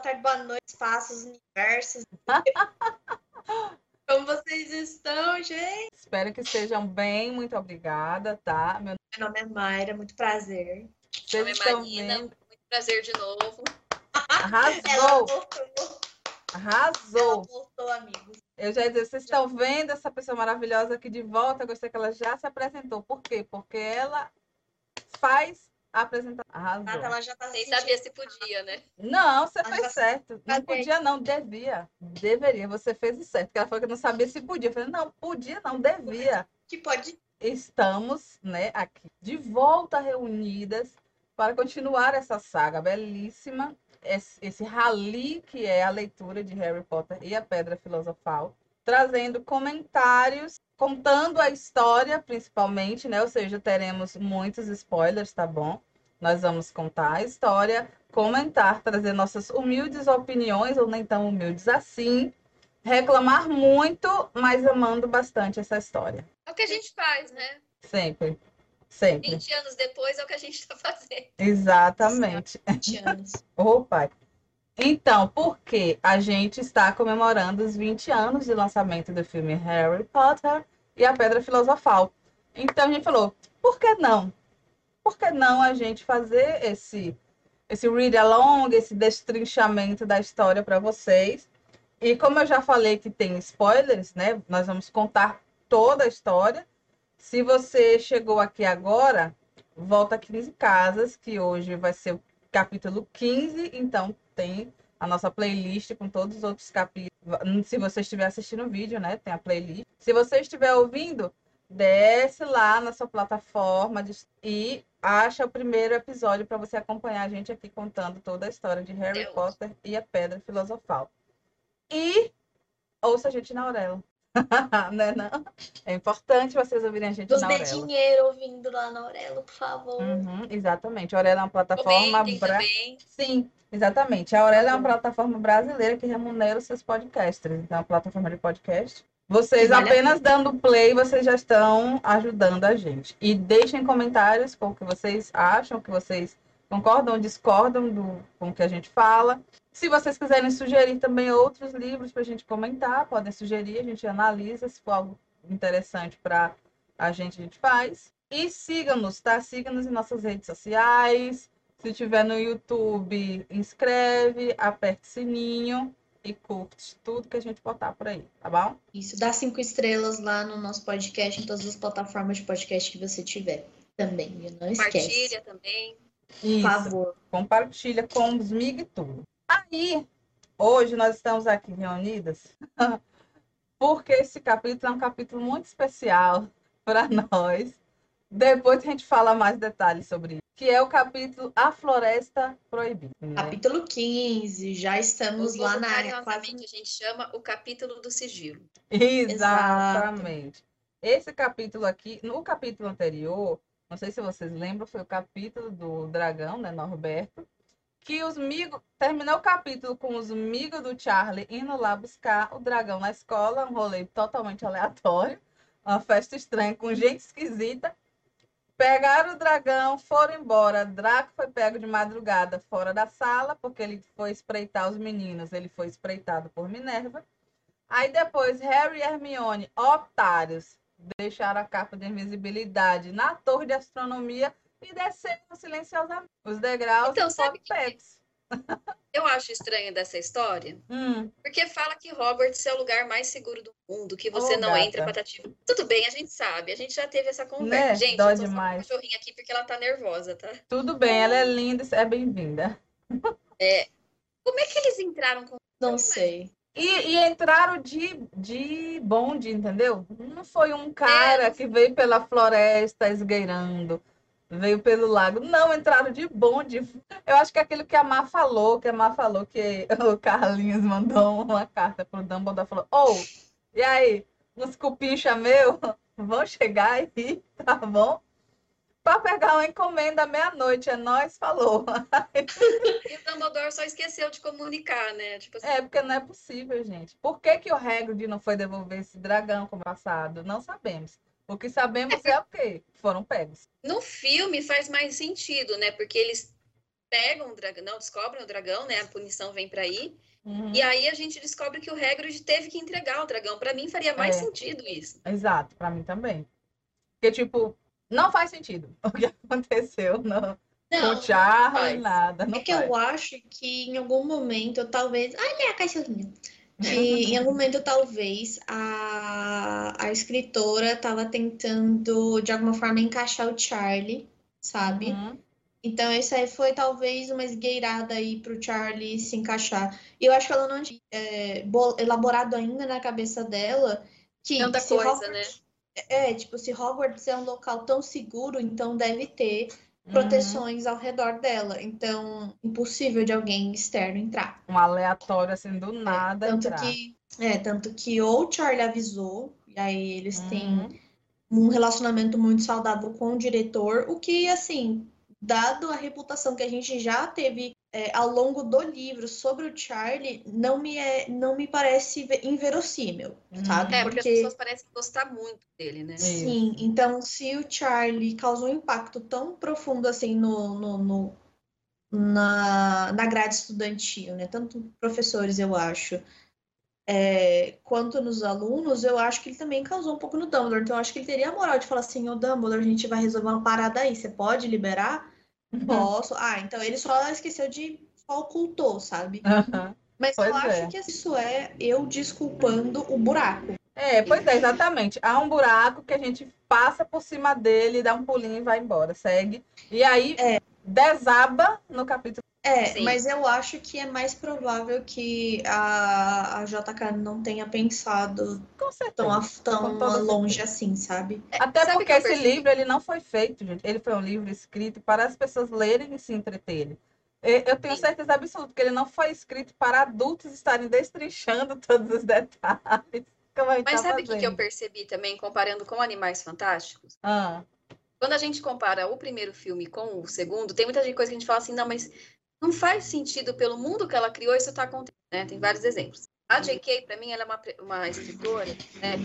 tarde, boa noite, espaços, universos. Como vocês estão, gente? Espero que estejam bem, muito obrigada, tá? Meu, Meu nome é Mayra, muito prazer. Meu nome é Marina, muito prazer de novo. Arrasou! Arrasou! Ela voltou, amigos. Eu já ia dizer, vocês estão vendo essa pessoa maravilhosa aqui de volta? Eu gostei que ela já se apresentou. Por quê? Porque ela faz a apresentação. Arrasou. Nada, ela já tá Nem sabia se podia, né? Não, você ela fez certo. Não podia, não, devia. Deveria, você fez o certo. Porque ela falou que não sabia se podia. Eu falei, não, podia, não, devia. Que pode. Estamos, né, aqui de volta reunidas para continuar essa saga belíssima, esse, esse rally que é a leitura de Harry Potter e a Pedra Filosofal, trazendo comentários contando a história, principalmente, né? Ou seja, teremos muitos spoilers, tá bom? Nós vamos contar a história, comentar, trazer nossas humildes opiniões, ou nem tão humildes assim, reclamar muito, mas amando bastante essa história. É o que a gente faz, né? Sempre. Sempre. 20 anos depois é o que a gente está fazendo. Exatamente. 20 anos. Ô, pai. Então, porque a gente está comemorando os 20 anos de lançamento do filme Harry Potter e a Pedra Filosofal. Então a gente falou, por que não? Por que não a gente fazer esse esse read along, esse destrinchamento da história para vocês? E como eu já falei que tem spoilers, né? Nós vamos contar toda a história. Se você chegou aqui agora, volta 15 casas, que hoje vai ser o capítulo 15, então tem a nossa playlist com todos os outros capítulos. Se você estiver assistindo o vídeo, né? Tem a playlist. Se você estiver ouvindo, desce lá na sua plataforma de... e acha o primeiro episódio para você acompanhar a gente aqui contando toda a história de Harry Deus. Potter e a Pedra Filosofal. E ouça a gente na Aurela. né, não? É importante vocês ouvirem a gente Nos na dê Aurela. dinheiro ouvindo lá na Aurela, por favor. Uhum, exatamente. A Aurela é uma plataforma... Bra... Sim, exatamente. A Aurela é uma plataforma brasileira que remunera os seus podcasters. Então, é uma plataforma de podcast. Vocês vale apenas dando play, vocês já estão ajudando a gente. E deixem comentários com o que vocês acham, o que vocês concordam ou discordam do, com o que a gente fala. Se vocês quiserem sugerir também outros livros para a gente comentar, podem sugerir, a gente analisa. Se for algo interessante para a gente, a gente faz. E sigam-nos, tá? Sigam-nos em nossas redes sociais. Se tiver no YouTube, inscreve, aperte o sininho e curte tudo que a gente botar por aí, tá bom? Isso, dá cinco estrelas lá no nosso podcast, em todas as plataformas de podcast que você tiver. Também, não esquece. Compartilha também. Isso, Por favor. Compartilha com os mig e tudo. Aí, hoje nós estamos aqui reunidas porque esse capítulo é um capítulo muito especial para nós. Depois a gente fala mais detalhes sobre isso. Que é o capítulo A Floresta Proibida. Né? Capítulo 15, já estamos lá na área quase. a gente chama o capítulo do sigilo. Exatamente. Exato. Esse capítulo aqui, no capítulo anterior, não sei se vocês lembram, foi o capítulo do dragão, né, Norberto, que os migos, terminou o capítulo com os amigos do Charlie indo lá buscar o dragão na escola, um rolê totalmente aleatório, uma festa estranha com gente esquisita. Pegaram o dragão, foram embora. Draco foi pego de madrugada fora da sala, porque ele foi espreitar os meninos, ele foi espreitado por Minerva. Aí depois Harry e Hermione, otários, deixaram a capa de invisibilidade na torre de astronomia e desceram silenciosamente os degraus então, sabe que eu acho estranho dessa história, hum. porque fala que Hogwarts é o lugar mais seguro do mundo, que você oh, não gata. entra patativo. Tudo bem, a gente sabe, a gente já teve essa conversa. Né? Gente, Dó eu tô demais. só cachorrinha aqui porque ela tá nervosa, tá? Tudo bem, ela é linda, é bem-vinda. É, como é que eles entraram com Não sei. E, e, entraram de, de bonde, entendeu? Não foi um cara é. que veio pela floresta esgueirando, veio pelo lago. Não, entraram de bonde. Eu acho que é aquilo que a Má falou, que a Má falou que o Carlinhos mandou uma carta pro Dumbledore, falou, ô, oh, e aí, uns cupincha meu, vão chegar aí, tá bom? para pegar uma encomenda meia-noite. É nós, falou. e o Dumbledore só esqueceu de comunicar, né? Tipo assim... É, porque não é possível, gente. Por que, que o Hagrid não foi devolver esse dragão como passado? Não sabemos. O que sabemos é, o quê? Foram pegos. No filme faz mais sentido, né? Porque eles pegam o dragão, não descobrem o dragão, né? A punição vem para aí. Uhum. E aí a gente descobre que o Hagrid teve que entregar o dragão. Para mim faria mais é. sentido isso. Exato, para mim também. Porque tipo, não faz sentido o que aconteceu no, não, com o Charles, nada. Não é que eu acho que em algum momento, talvez. Olha a cachorrinha. Que em algum momento, talvez, a, a escritora estava tentando, de alguma forma, encaixar o Charlie, sabe? Uhum. Então, isso aí foi talvez uma esgueirada aí para o Charlie se encaixar. E eu acho que ela não tinha é, elaborado ainda na cabeça dela que. Tanta coisa, Hogwarts, né? É, tipo, se Hogwarts é um local tão seguro, então deve ter. Proteções uhum. ao redor dela. Então, impossível de alguém externo entrar. Um aleatório, assim, do é, nada é, tanto entrar. Que, é, tanto que ou o Charlie avisou, e aí eles uhum. têm um relacionamento muito saudável com o diretor, o que, assim, dado a reputação que a gente já teve é, ao longo do livro sobre o Charlie não me, é, não me parece inverossímil, uhum. sabe? É, porque, porque, as pessoas parecem gostar muito dele, né? Sim, Isso. então se o Charlie causou um impacto tão profundo assim no, no, no, na, na grade estudantil, né? Tanto professores, eu acho, é, quanto nos alunos, eu acho que ele também causou um pouco no Dumbledore. Então, eu acho que ele teria a moral de falar assim, ô Dumbledore, a gente vai resolver uma parada aí, você pode liberar? Uhum. Posso. Ah, então ele só esqueceu de. Só ocultou, sabe? Uhum. Mas pois eu é. acho que isso é eu desculpando o buraco. É, pois é, exatamente. Há um buraco que a gente passa por cima dele, dá um pulinho e vai embora, segue. E aí é. desaba no capítulo é, Sim. mas eu acho que é mais provável que a, a JK não tenha pensado tão, tão longe certeza. assim, sabe? É, Até sabe porque esse livro ele não foi feito, gente. Ele foi um livro escrito para as pessoas lerem e se entreterem. Eu tenho Sim. certeza absoluta que ele não foi escrito para adultos estarem destrinchando todos os detalhes. Mas tá sabe o que, que eu percebi também, comparando com Animais Fantásticos? Ah. Quando a gente compara o primeiro filme com o segundo, tem muita coisa que a gente fala assim, não, mas não faz sentido pelo mundo que ela criou isso está acontecendo. Né? Tem vários exemplos. A J.K., para mim, ela é uma, uma escritora, né?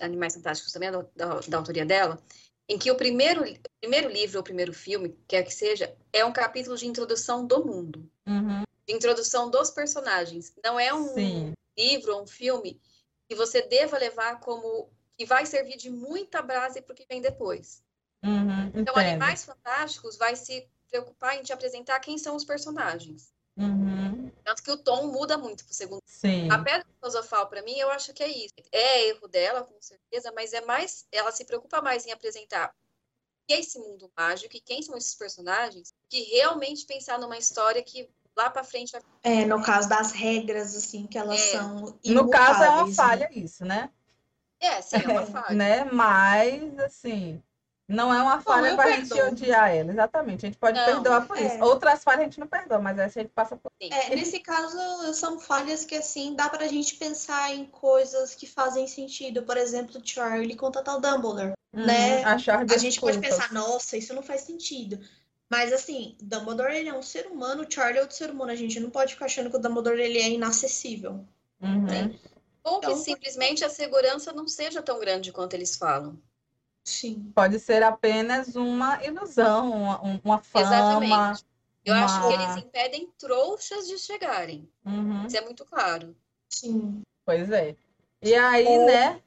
Animais Fantásticos também é da, da, da, autoria dela, em que o primeiro, primeiro livro ou primeiro filme, quer que seja, é um capítulo de introdução do mundo. Uhum. De introdução dos personagens. Não é um Sim. livro ou um filme que você deva levar como que vai servir de muita base para o que vem depois. Uhum, então, Animais Fantásticos vai se preocupar em te apresentar quem são os personagens. Uhum. Tanto que o tom muda muito pro segundo. Sim. A pedra filosofal, para mim, eu acho que é isso. É erro dela, com certeza, mas é mais. Ela se preocupa mais em apresentar que é esse mundo mágico e quem são esses personagens, que realmente pensar numa história que lá para frente vai. É, no caso das regras, assim, que elas é. são. No caso, é uma né? falha, né? isso, né? É, sim, é uma falha. né? Mas, assim, não é uma falha para a gente odiar ela, exatamente. A gente pode não, perdoar por é. isso. Outras falhas a gente não perdoa, mas essa a gente passa por É, nesse caso, são falhas que, assim, dá para a gente pensar em coisas que fazem sentido. Por exemplo, Charlie contatar o Dumbledore, hum, né? Achar a gente pode pensar, nossa, isso não faz sentido. Mas, assim, Dumbledore, ele é um ser humano, Charlie é outro ser humano. A gente não pode ficar achando que o Dumbledore, ele é inacessível. Uhum. Né? Ou que então, simplesmente a segurança não seja tão grande quanto eles falam. Sim. Pode ser apenas uma ilusão, uma, uma fama. Exatamente. Eu uma... acho que eles impedem trouxas de chegarem. Uhum. Isso é muito claro. Sim. Pois é. E aí, ou, né?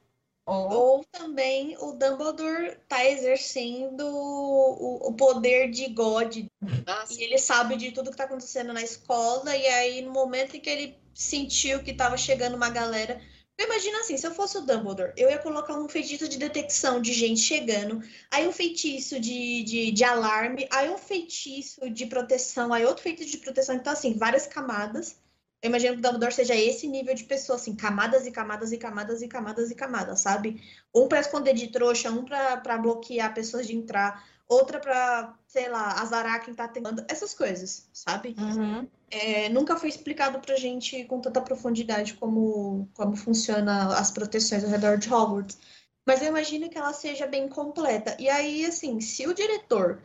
Ou... ou também o Dumbledore está exercendo o, o, poder de God. Ah, e ele sabe de tudo que está acontecendo na escola. E aí, no momento em que ele sentiu que estava chegando uma galera Imagina assim, se eu fosse o Dumbledore, eu ia colocar um feitiço de detecção de gente chegando, aí um feitiço de, de, de alarme, aí um feitiço de proteção, aí outro feitiço de proteção. Então, assim, várias camadas. Eu imagino que o Dumbledore seja esse nível de pessoa, assim, camadas e camadas e camadas e camadas e camadas, sabe? Um para esconder de trouxa, um para bloquear pessoas de entrar, outra para, sei lá, azarar quem tá tentando, essas coisas, sabe? Uhum. É, nunca foi explicado pra gente com tanta profundidade como, como funciona as proteções ao redor de Hogwarts. Mas eu imagino que ela seja bem completa. E aí, assim, se o diretor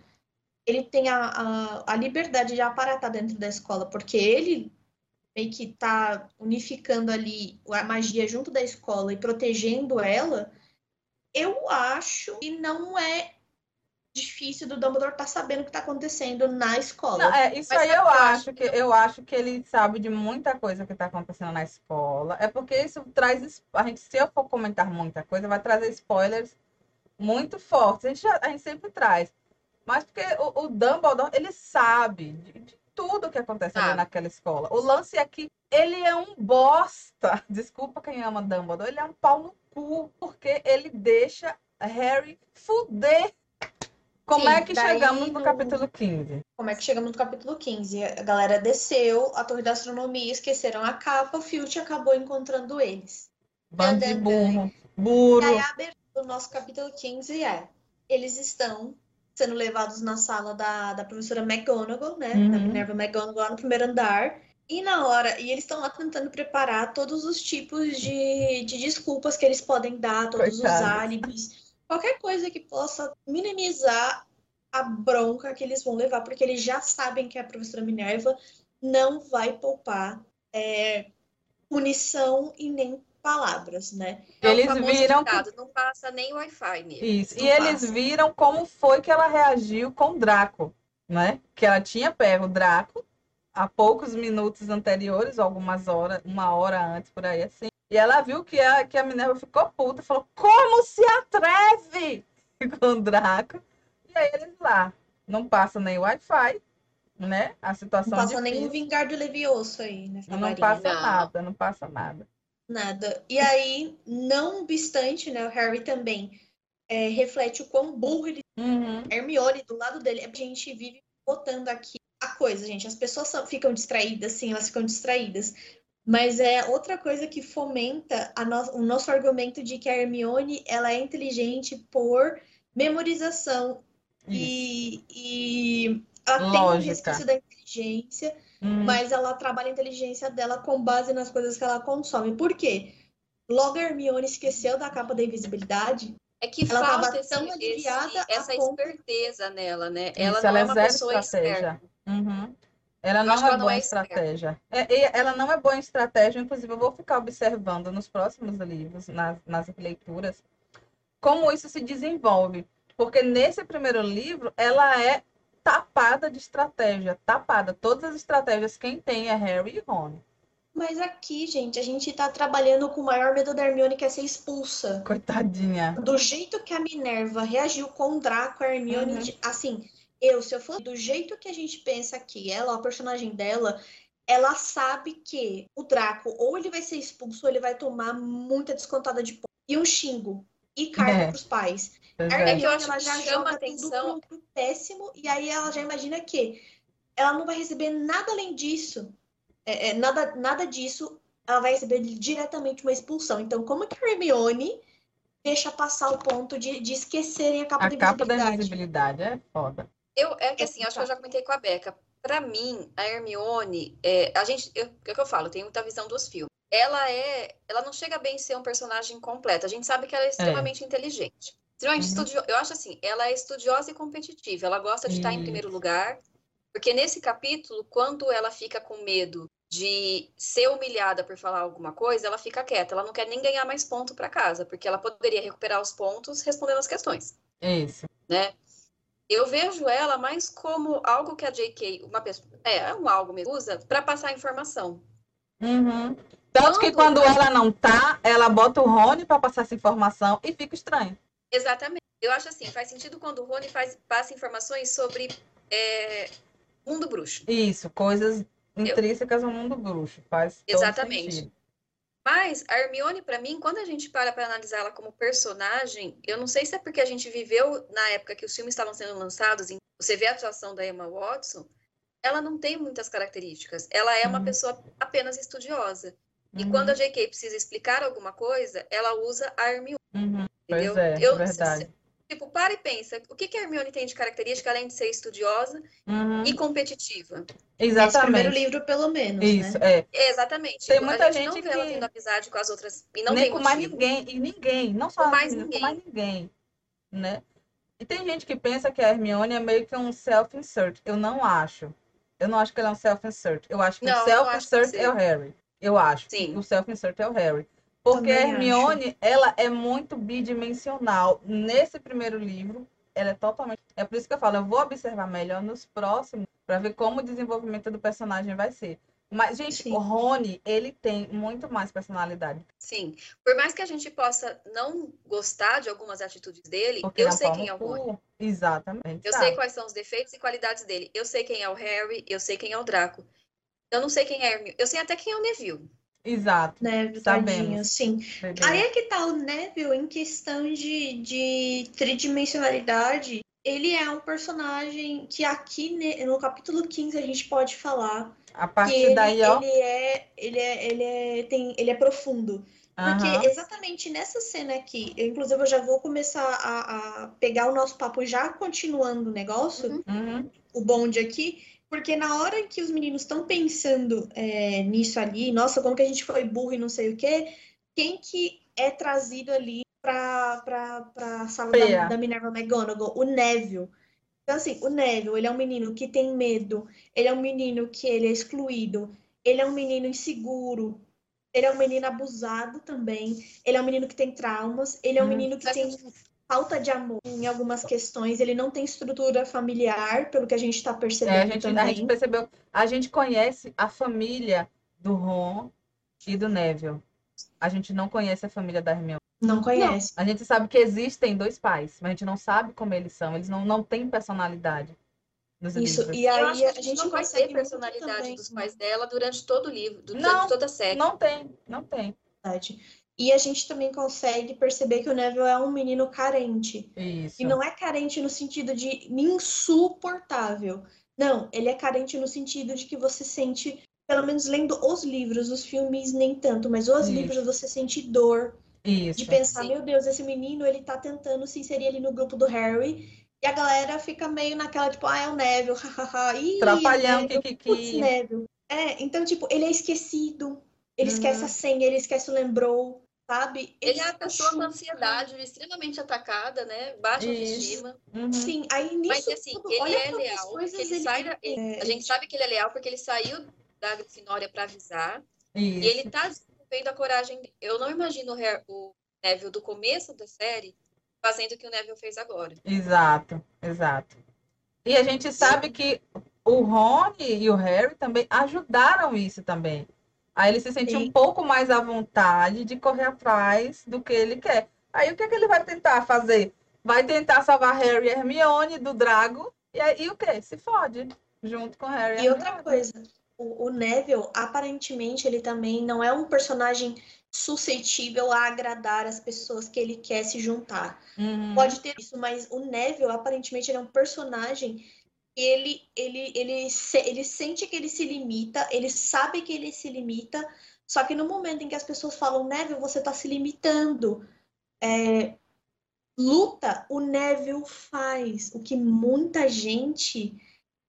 ele tem a, a, a liberdade de aparatar dentro da escola, porque ele meio que tá unificando ali a magia junto da escola e protegendo ela, eu acho que não é difícil do Dumbledore estar tá sabendo o que está acontecendo na escola. Não, é, isso Mas aí eu acho que eu acho que ele sabe de muita coisa que está acontecendo na escola. É porque isso traz a gente se eu for comentar muita coisa vai trazer spoilers muito fortes. A gente, já, a gente sempre traz. Mas porque o, o Dumbledore ele sabe de, de tudo que acontece ah. naquela escola. O lance é que ele é um bosta. Desculpa quem ama Dumbledore. Ele é um pau no cu porque ele deixa Harry fuder como Sim, é que chegamos no... no capítulo 15? Como é que chegamos no capítulo 15? A galera desceu a Torre da Astronomia, esqueceram a capa, o Filch acabou encontrando eles. Bando de burro. Burro. E aí a abertura do nosso capítulo 15 é: eles estão sendo levados na sala da, da professora McGonagall, né? Uhum. Da Minerva McGonagall, lá no primeiro andar. E na hora, e eles estão lá tentando preparar todos os tipos de, de desculpas que eles podem dar, todos Coitado. os álibis qualquer coisa que possa minimizar a bronca que eles vão levar, porque eles já sabem que a professora Minerva não vai poupar é, punição e nem palavras, né? É eles viram que... não passa nem Wi-Fi mesmo. Isso. e passa. eles viram como foi que ela reagiu com o Draco, né? Que ela tinha pego o Draco há poucos minutos anteriores, algumas horas, uma hora antes por aí assim. E ela viu que a, que a Minerva ficou puta, falou: Como se atreve com o Draco? E aí eles lá, não passa nem Wi-Fi, né? A situação. Não passa nem o vingar do Levioso aí, né? Não passa não. nada, não passa nada. Nada. E aí, não obstante, né? O Harry também é, reflete o quão burro ele uhum. Hermione do lado dele. A gente vive botando aqui a coisa, gente. As pessoas ficam distraídas, sim, elas ficam distraídas. Mas é outra coisa que fomenta no, o nosso argumento de que a Hermione ela é inteligente por memorização e, e, ela Lógica. tem um resquício da inteligência, hum. mas ela trabalha a inteligência dela com base nas coisas que ela consome. Por quê? Logo a Hermione esqueceu da capa da invisibilidade. É que ela falta esse, esse, essa esperteza nela, né? Ela Isso, não ela é uma pessoa estratégia. esperta. Uhum. Ela não é boa em estratégia. É, ela não é boa em estratégia, inclusive eu vou ficar observando nos próximos livros, nas, nas leituras, como isso se desenvolve. Porque nesse primeiro livro, ela é tapada de estratégia, tapada. Todas as estratégias quem tem é Harry e Ron. Mas aqui, gente, a gente tá trabalhando com o maior medo da Hermione, que é ser expulsa. Coitadinha. Do jeito que a Minerva reagiu com o Draco, a Hermione, uhum. assim, eu, se eu for do jeito que a gente pensa aqui, ela, a personagem dela, ela sabe que o Draco ou ele vai ser expulso ou ele vai tomar muita descontada de ponto. E um xingo. E carga é. pros pais. É. A Hermione, ela já chama atenção. tudo pro, péssimo. E aí ela já imagina que ela não vai receber nada além disso. É, é, nada, nada disso. Ela vai receber diretamente uma expulsão. Então, como que a Hermione deixa passar o ponto de, de esquecerem a capa a da invisibilidade? A capa da invisibilidade é foda. Eu, é que assim, acho que eu já comentei com a Beca. Para mim, a Hermione, é, a gente, eu, é o que eu falo, tem muita visão dos filmes. Ela é, ela não chega bem a ser um personagem completo. A gente sabe que ela é, é. extremamente é. inteligente. Extremamente uhum. estudiosa. Eu acho assim, ela é estudiosa e competitiva. Ela gosta de estar em primeiro lugar. Porque nesse capítulo, quando ela fica com medo de ser humilhada por falar alguma coisa, ela fica quieta. Ela não quer nem ganhar mais ponto para casa, porque ela poderia recuperar os pontos respondendo as questões. Isso. Né? Eu vejo ela mais como algo que a JK, uma pessoa, é, é um algo mesmo, usa para passar informação. Uhum. Tanto que quando ela não tá, ela bota o Rony para passar essa informação e fica estranho. Exatamente. Eu acho assim, faz sentido quando o Rony faz, passa informações sobre é, mundo bruxo. Isso, coisas intrínsecas ao mundo bruxo. Faz Exatamente. Mas a Hermione, para mim, quando a gente para para analisar ela como personagem, eu não sei se é porque a gente viveu na época que os filmes estavam sendo lançados, você vê a atuação da Emma Watson, ela não tem muitas características. Ela é uma uhum. pessoa apenas estudiosa. E uhum. quando a J.K. precisa explicar alguma coisa, ela usa a Hermione. Uhum. Entendeu? Pois é, eu, verdade. Tipo, para e pensa, o que, que a Hermione tem de característica além de ser estudiosa uhum. e competitiva? Exatamente. Esse primeiro livro, pelo menos, Isso, né? é. Exatamente. Tem muita a gente, gente não vê que... ela tendo amizade com as outras e não Nem tem com motivo. mais ninguém, e ninguém, não só com mais ninguém. com mais ninguém, né? E tem gente que pensa que a Hermione é meio que um self-insert. Eu não acho. Eu não acho que ela é um self-insert. Eu acho que não, o self-insert é o Harry. Eu acho. Sim. o self-insert é o Harry. Porque Também a Hermione, acho. ela é muito bidimensional. Nesse primeiro livro, ela é totalmente. É por isso que eu falo, eu vou observar melhor nos próximos para ver como o desenvolvimento do personagem vai ser. Mas, gente, Sim. o Rony, ele tem muito mais personalidade. Sim. Por mais que a gente possa não gostar de algumas atitudes dele, Porque eu sei quem é o Rony. Exatamente. Eu sabe? sei quais são os defeitos e qualidades dele. Eu sei quem é o Harry, eu sei quem é o Draco. Eu não sei quem é a Hermione. Eu sei até quem é o Neville. Exato. Sabemos. tadinho, sim. Aí é que tá o Neville em questão de, de tridimensionalidade. Ele é um personagem que aqui no capítulo 15 a gente pode falar A que partir ele, daí, ó. ele é ele é ele é tem ele é profundo. Porque aham, exatamente nessa cena aqui, eu, inclusive eu já vou começar a, a pegar o nosso papo já continuando o negócio, Uhum. uhum, o bonde aqui, porque na hora em que os meninos estão pensando é, nisso ali, nossa, como que a gente foi burro e não sei o quê, quem que é trazido ali pra, pra, pra sala da, da Minerva McGonagall? O Neville. Então, assim, o Neville, ele é um menino que tem medo, ele é um menino que ele é excluído, ele é um menino inseguro, ele é um menino abusado também, ele é um menino que tem traumas, ele é um Uhum. menino que tem falta de amor em algumas questões, ele não tem estrutura familiar, pelo que a gente está É, a, percebendo gente, a gente percebeu. A gente conhece a família do Ron e do Neville. A gente não conhece a família da Hermione. Não conhece. A gente sabe que existem dois pais, mas a gente não sabe como eles são. Eles não, não têm personalidade nos Isso, livros. e Eu aí acho que a gente não vai consegue personalidade dos pais dela durante todo o livro, durante Não, toda a série. Não tem, não tem. verdade. E a gente também consegue perceber que o Neville é um menino carente. Isso. E não é carente no sentido de insuportável. Não, ele é carente no sentido de que você sente, pelo menos lendo os livros, os filmes nem tanto, mas os Isso. livros você sente dor Isso. de pensar, Sim. meu Deus, esse menino, ele tá tentando se inserir ali no grupo do Harry, e a galera fica meio naquela, tipo, ah, é o Neville, hahaha, Trapalhão, Neville, kikiki. putz, Neville. É, então, tipo, ele é esquecido, ele Uhum. esquece a senha, ele esquece o lembrou, sabe? Ele é a pessoa com ansiedade, extremamente atacada, né? Baixa Isso. autoestima. Uhum. Sim, aí nisso Mas assim, tudo, ele olha é quantas leal, ele ele- sai da- é, A gente sabe que ele é leal porque ele saiu da Grifinória para avisar. Isso. E ele tá desenvolvendo a coragem dele. Eu não imagino o Neville do começo da série fazendo o que o Neville fez agora. Exato, exato. E a gente sabe que o Rony e o Harry também ajudaram isso também. Aí ele se sente Sim. um pouco mais à vontade de correr atrás do que ele quer. Aí o que é que ele vai tentar fazer? Vai tentar salvar Harry e Hermione do Drago. E aí o quê? Se fode. Junto com Harry E outra Hermione. coisa, o, o Neville, aparentemente, ele também não é um personagem suscetível a agradar as pessoas que ele quer se juntar. Uhum. Pode ter isso, mas o Neville, aparentemente, ele é um personagem ele, ele, ele, se- ele sente que ele se limita, ele sabe que ele se limita, só que no momento em que as pessoas falam, Neville, você está se limitando, é, luta, o Neville faz, o que muita gente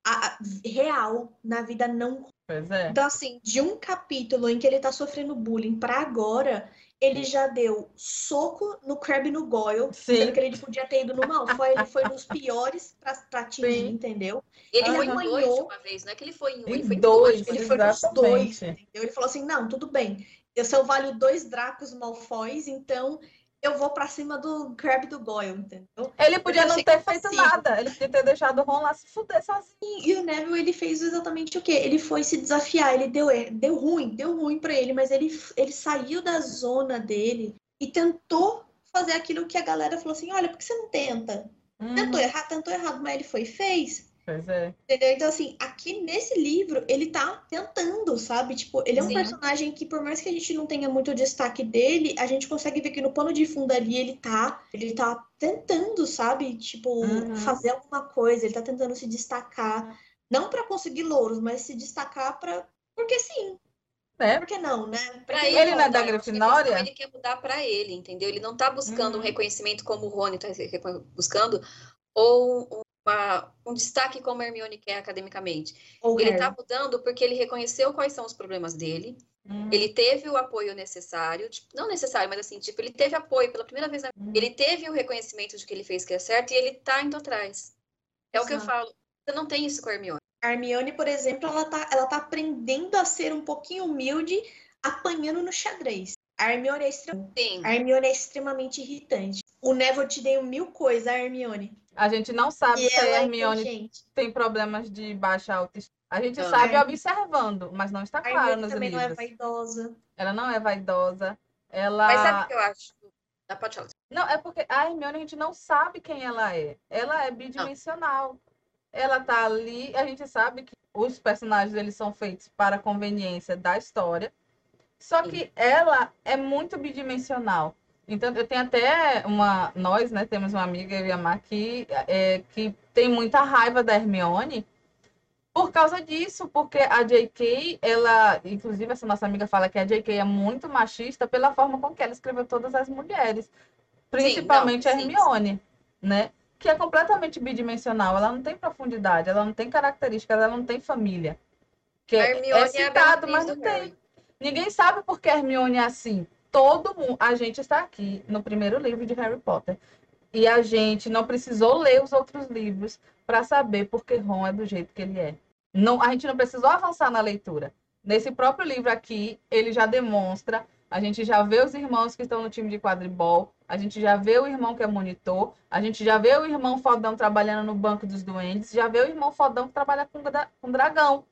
a- a- real na vida não Pois é. então, assim, de um capítulo em que ele tá sofrendo bullying pra agora, ele já deu soco no Crab e no Goyle, Sim. sendo que ele podia ter ido no Malfoy, ele foi nos piores pra, pra atingir, Sim. entendeu? Ele Ele foi em dois uma vez, não é que ele foi em um, Em ele foi em dois. dois. Ele foi nos dois, entendeu? Ele falou assim, não, tudo bem, eu só valho dois Dracos Malfoys, então eu vou pra cima do Crab e do Goyle, entendeu? Ele podia não ter feito consigo. nada. Ele podia ter deixado o Ron lá se fuder sozinho. E o Neville, ele fez exatamente o quê? Ele foi se desafiar, ele deu, er- deu ruim, deu ruim pra ele, mas ele, ele saiu da zona dele e tentou fazer aquilo que a galera falou assim, olha, por que você não tenta? Tentou Uhum. errar, tentou errado, mas ele foi e fez. Pois é. Entendeu? Então, assim, aqui nesse livro, ele tá tentando, sabe? Tipo, ele é um Sim. personagem que, por mais que a gente não tenha muito destaque dele, a gente consegue ver que no pano de fundo ali ele tá, ele tá tentando, sabe? Tipo, Uhum. fazer alguma coisa, ele tá tentando se destacar. Não pra conseguir louros, mas se destacar pra. Porque sim. É. Por que não, né? Pra ele, Ele não é da Grifinória? Ele quer mudar pra ele, entendeu? Ele não tá buscando um Uhum. reconhecimento como o Rony tá buscando, ou uma- um destaque como a Hermione quer academicamente. Ou Ele Harry. tá mudando porque ele reconheceu quais são os problemas dele, Uhum. ele teve o apoio necessário, tipo, não necessário, mas assim, tipo, ele teve apoio pela primeira vez na vida. Uhum. Ele teve o reconhecimento de que ele fez que é certo e ele tá indo atrás. É o que eu Exato. falo. Você não tem isso com a Hermione. A Hermione, por exemplo, ela tá, ela tá aprendendo a ser um pouquinho humilde, apanhando no xadrez. A Hermione é, a Hermione é extremamente irritante. O Neville te deu mil coisas, a Hermione. A gente não sabe E se a ela é Hermione inteligente. tem problemas de baixa autoestima. A gente Não. sabe É. observando, mas não está A claro Hermione nos também não é livros. vaidosa. Ela não é vaidosa. Ela. Mas sabe o que eu acho? Pode falar. Não, é porque a Hermione a gente não sabe quem ela é. Ela é bidimensional. Ela tá ali, a gente sabe que os personagens eles são feitos para a conveniência da história. Só que ela é muito bidimensional. Então, eu tenho até uma. Nós, né, temos uma amiga, eu e a Mar, que, é, que tem muita raiva da Hermione por causa disso, porque a J.K., ela. Inclusive, essa nossa amiga fala que a J.K. é muito machista pela forma com que ela escreveu todas as mulheres. Principalmente não, a sim, Hermione, né? Que é completamente bidimensional. Ela não tem profundidade, ela não tem características, ela não tem família. Que A é, Hermione é é a citado, Bellatrix mas não tem. Ninguém sabe por que Hermione é assim. Todo mundo. A gente está aqui no primeiro livro de Harry Potter. E a gente não precisou ler os outros livros para saber por que Ron é do jeito que ele é. Não, a gente não precisou avançar na leitura. Nesse próprio livro aqui, ele já demonstra. A gente já vê os irmãos que estão no time de quadribol. A gente já vê o irmão que é monitor. A gente já vê o irmão fodão trabalhando no banco dos duendes. Já vê o irmão fodão que trabalha com, com dragão.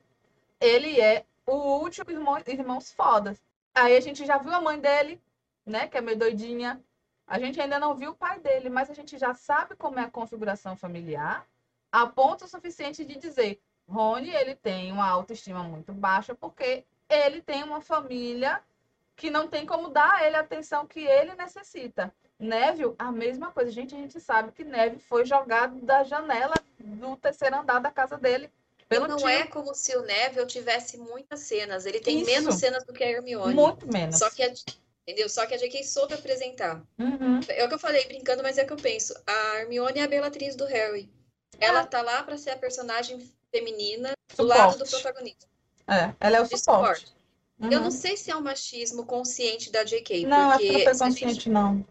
Ele é o último irmão, irmãos fodas. Aí a gente já viu a mãe dele, né? Que é meio doidinha. A gente ainda não viu o pai dele, mas a gente já sabe como é a configuração familiar, a ponto suficiente de dizer, Rony, ele tem uma autoestima muito baixa porque ele tem uma família que não tem como dar a ele a atenção que ele necessita. Neville, a mesma coisa. Gente, a gente sabe que Neville foi jogado da janela do terceiro andar da casa dele. Pelo não é como se o Neville tivesse muitas cenas. Ele tem Isso. menos cenas do que a Hermione. Muito menos. Só que a, entendeu? Só que a J.K. soube apresentar. Uhum. É o que eu falei brincando, mas é o que eu penso. A Hermione é a Bellatrix do Harry. Ela tá lá pra ser a personagem feminina do lado do Suporte. protagonista. É, ela é o suporte. suporte. Eu Uhum. não sei se é um machismo consciente da J.K. Não, acho porque que não foi a gente- consciente, não.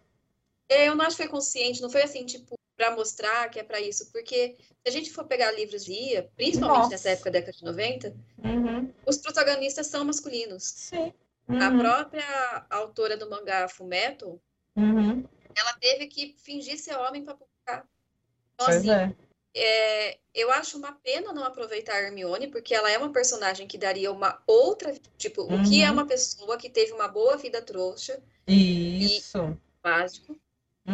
É, Eu não acho que foi consciente, não foi assim, tipo, pra mostrar que é pra isso. Porque se a gente for pegar livros de IA, principalmente Nossa. nessa época, década de 90, Uhum. os protagonistas são masculinos. Sim. A Uhum. própria autora do mangá Fullmetal, Uhum. ela teve que fingir ser homem para publicar. Então, Pois assim, é. é, eu acho uma pena não aproveitar a Hermione, porque ela é uma personagem que daria uma outra. Tipo, o que é Uhum. uma pessoa que teve uma boa vida trouxa, Isso. básico.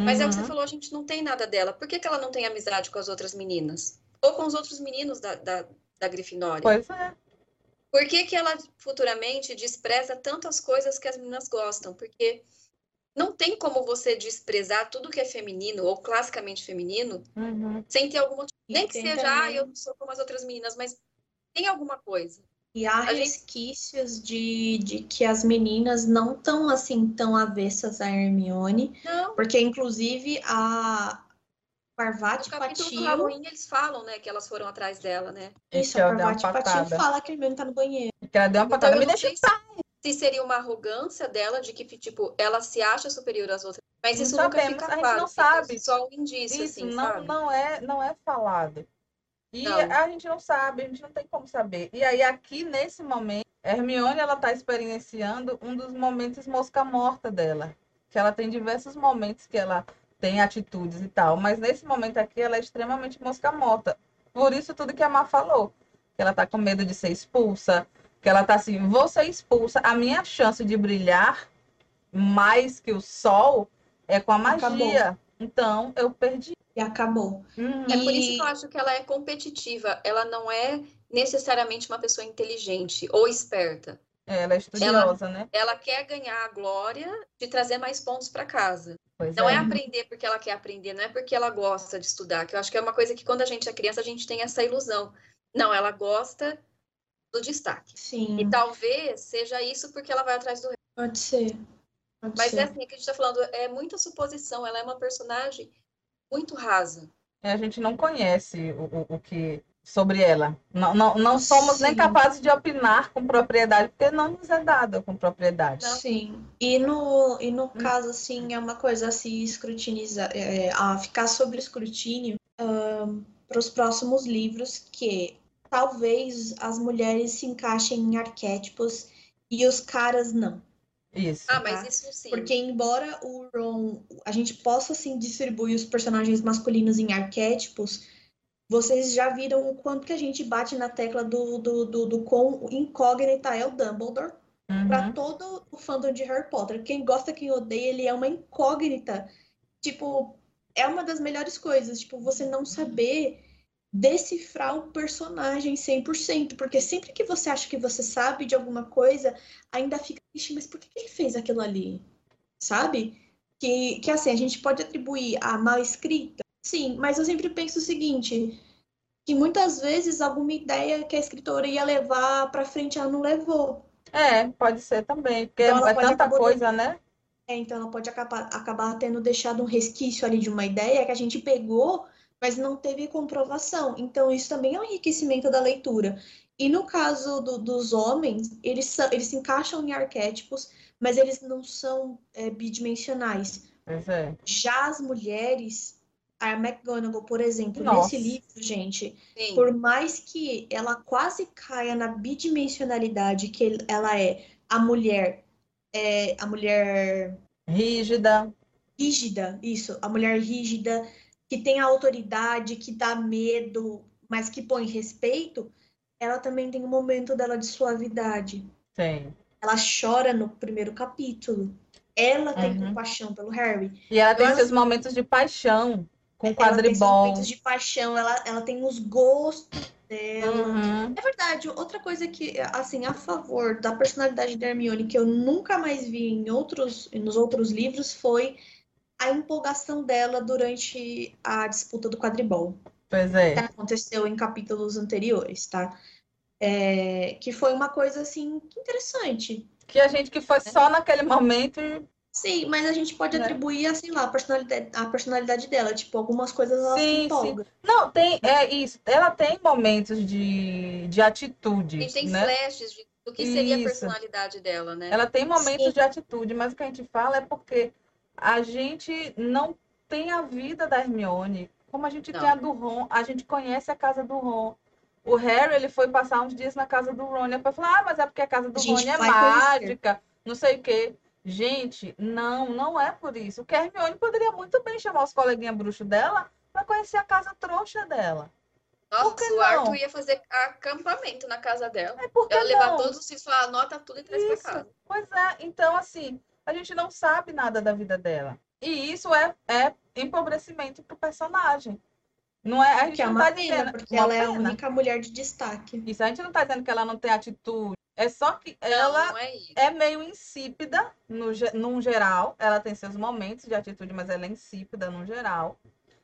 Mas é o que você Uhum. falou, a gente não tem nada dela. Por que, que ela não tem amizade com as outras meninas? Ou com os outros meninos da, da, da Grifinória? Pois é. Por que, que ela futuramente despreza tantas coisas que as meninas gostam? Porque não tem como você desprezar tudo que é feminino ou classicamente feminino Uhum. sem ter algum motivo. Nem que seja, ah, eu não sou como as outras meninas, mas tem alguma coisa. E há A gente- resquícios de, de que as meninas não estão assim tão avessas a Hermione, Não, porque inclusive a no Parvati do Patil, Halloween eles falam, né, que elas foram atrás dela, né? isso, a Parvati Patil fala que a Hermione tá no banheiro. Que ela deu uma Então patada. eu Me deixa se, se seria uma arrogância dela de que, tipo, ela se acha superior às outras. Mas Não isso nunca sabemos, fica a gente claro. não sabe. Só um indício, Isso assim, não, sabe? não, é, não é falado. E Não. a gente não sabe, a gente não tem como saber. E aí, aqui nesse momento, Hermione ela está experienciando um dos momentos mosca morta dela. Que ela tem diversos momentos que ela tem atitudes e tal. Mas nesse momento aqui, ela é extremamente mosca morta. Por isso, tudo que a Má falou. Que ela tá com medo de ser expulsa. Que ela tá assim, vou ser expulsa. A minha chance de brilhar mais que o sol é com a magia. Então, eu perdi. E acabou. Uhum. É por isso que eu acho que ela é competitiva. Ela não é necessariamente uma pessoa inteligente ou esperta. Ela é estudiosa, né? Ela quer ganhar a glória de trazer mais pontos para casa. Pois Não é é. aprender porque ela quer aprender, não é porque ela gosta de estudar. Que eu acho que é uma coisa que quando a gente é criança a gente tem essa ilusão. Não, ela gosta do destaque. Sim, E talvez seja isso porque ela vai atrás do pode ser. Mas ser. é assim, o que a gente tá falando é muita suposição. Ela é uma personagem muito rasa. É, A gente não conhece o, o, o que sobre ela. Não, não, não somos nem Sim. capazes de opinar com propriedade, porque não nos é dado com propriedade. Sim. E no, e no caso, assim, é uma coisa a se escrutinizar, é, a ficar sob escrutínio para os próximos livros, que talvez as mulheres se encaixem em arquétipos e os caras não. Isso. Ah, mas Tá. isso sim. Porque embora o Ron, a gente possa assim distribuir os personagens masculinos em arquétipos, vocês já viram o quanto que a gente bate na tecla do, do, do, do quão incógnita é o Dumbledore para Uhum. todo o fandom de Harry Potter. Quem gosta, quem odeia, ele é uma incógnita. Tipo, é uma das melhores coisas, tipo, você não saber decifrar o personagem 100%, porque sempre que você acha que você sabe de alguma coisa, ainda fica, "Ixi, mas por que ele fez aquilo ali? Sabe? Que, que assim, a gente pode atribuir a mal escrita, sim, mas eu sempre penso o seguinte, que muitas vezes alguma ideia que a escritora ia levar pra frente, ela não levou. É, pode ser também, porque Então ela é tanta coisa, né? É, então ela pode acabar, acabar tendo deixado um resquício ali de uma ideia que a gente pegou, mas não teve comprovação. Então isso também é um enriquecimento da leitura. E no caso do- dos homens, eles, são, eles se encaixam em arquétipos, mas eles não são é, bidimensionais. É. Já as mulheres, a McGonagall, por exemplo, Nossa. nesse livro, gente, Sim. por mais que ela quase caia na bidimensionalidade que ela é a mulher, é, a mulher Rígida. rígida, isso, a mulher rígida, que tem a autoridade, que dá medo, mas que põe respeito, ela também tem um momento dela de suavidade. Tem. Ela chora no primeiro capítulo. Ela tem Uhum. compaixão pelo Harry. E ela tem Eu seus momentos de paixão com Ela tem seus quadribol. momentos de paixão, ela, ela tem os gostos dela. Uhum. É verdade, outra coisa que, assim, a favor da personalidade da Hermione, que eu nunca mais vi em outros, nos outros livros, foi a empolgação dela durante a disputa do quadribol, Pois é. que aconteceu em capítulos anteriores, tá? É, que foi uma coisa, assim, interessante. Que a gente que foi só naquele momento e Sim, mas a gente pode Né? atribuir, assim, lá, a personalidade, a personalidade dela. Tipo, algumas coisas ela se Sim, sim. empolga. Não, tem, é isso. Ela tem momentos de, de atitude, A gente tem né? flashes de, do que seria a Isso. personalidade dela, né? Ela tem momentos Sim. de atitude, mas o que a gente fala é porque a gente não tem a vida da Hermione, como a gente Não. tem a do Ron, a gente conhece a casa do Ron. O Harry, ele foi passar uns dias na casa do Ron, e depois falou, ah, mas é porque a casa do A Ron é conhecer. mágica, não sei o quê. Gente, não, não é por isso. O Hermione poderia muito bem chamar os coleguinhas bruxos dela para conhecer a casa trouxa dela. Nossa, o não? Arthur ia fazer acampamento na casa dela. É porque Ela levar não? todos os filhos falar, anota tudo e traz pra casa. Pois é, então assim, a gente não sabe nada da vida dela. E isso é, é empobrecimento pro personagem. Não é, a gente Que é não uma tá pena, dizendo, porque uma ela é a pena. única mulher de destaque. Isso, a gente não tá dizendo que ela não tem atitude. É só que Não, ela não é é meio insípida, no, num geral. Ela tem seus momentos de atitude, mas ela é insípida no geral.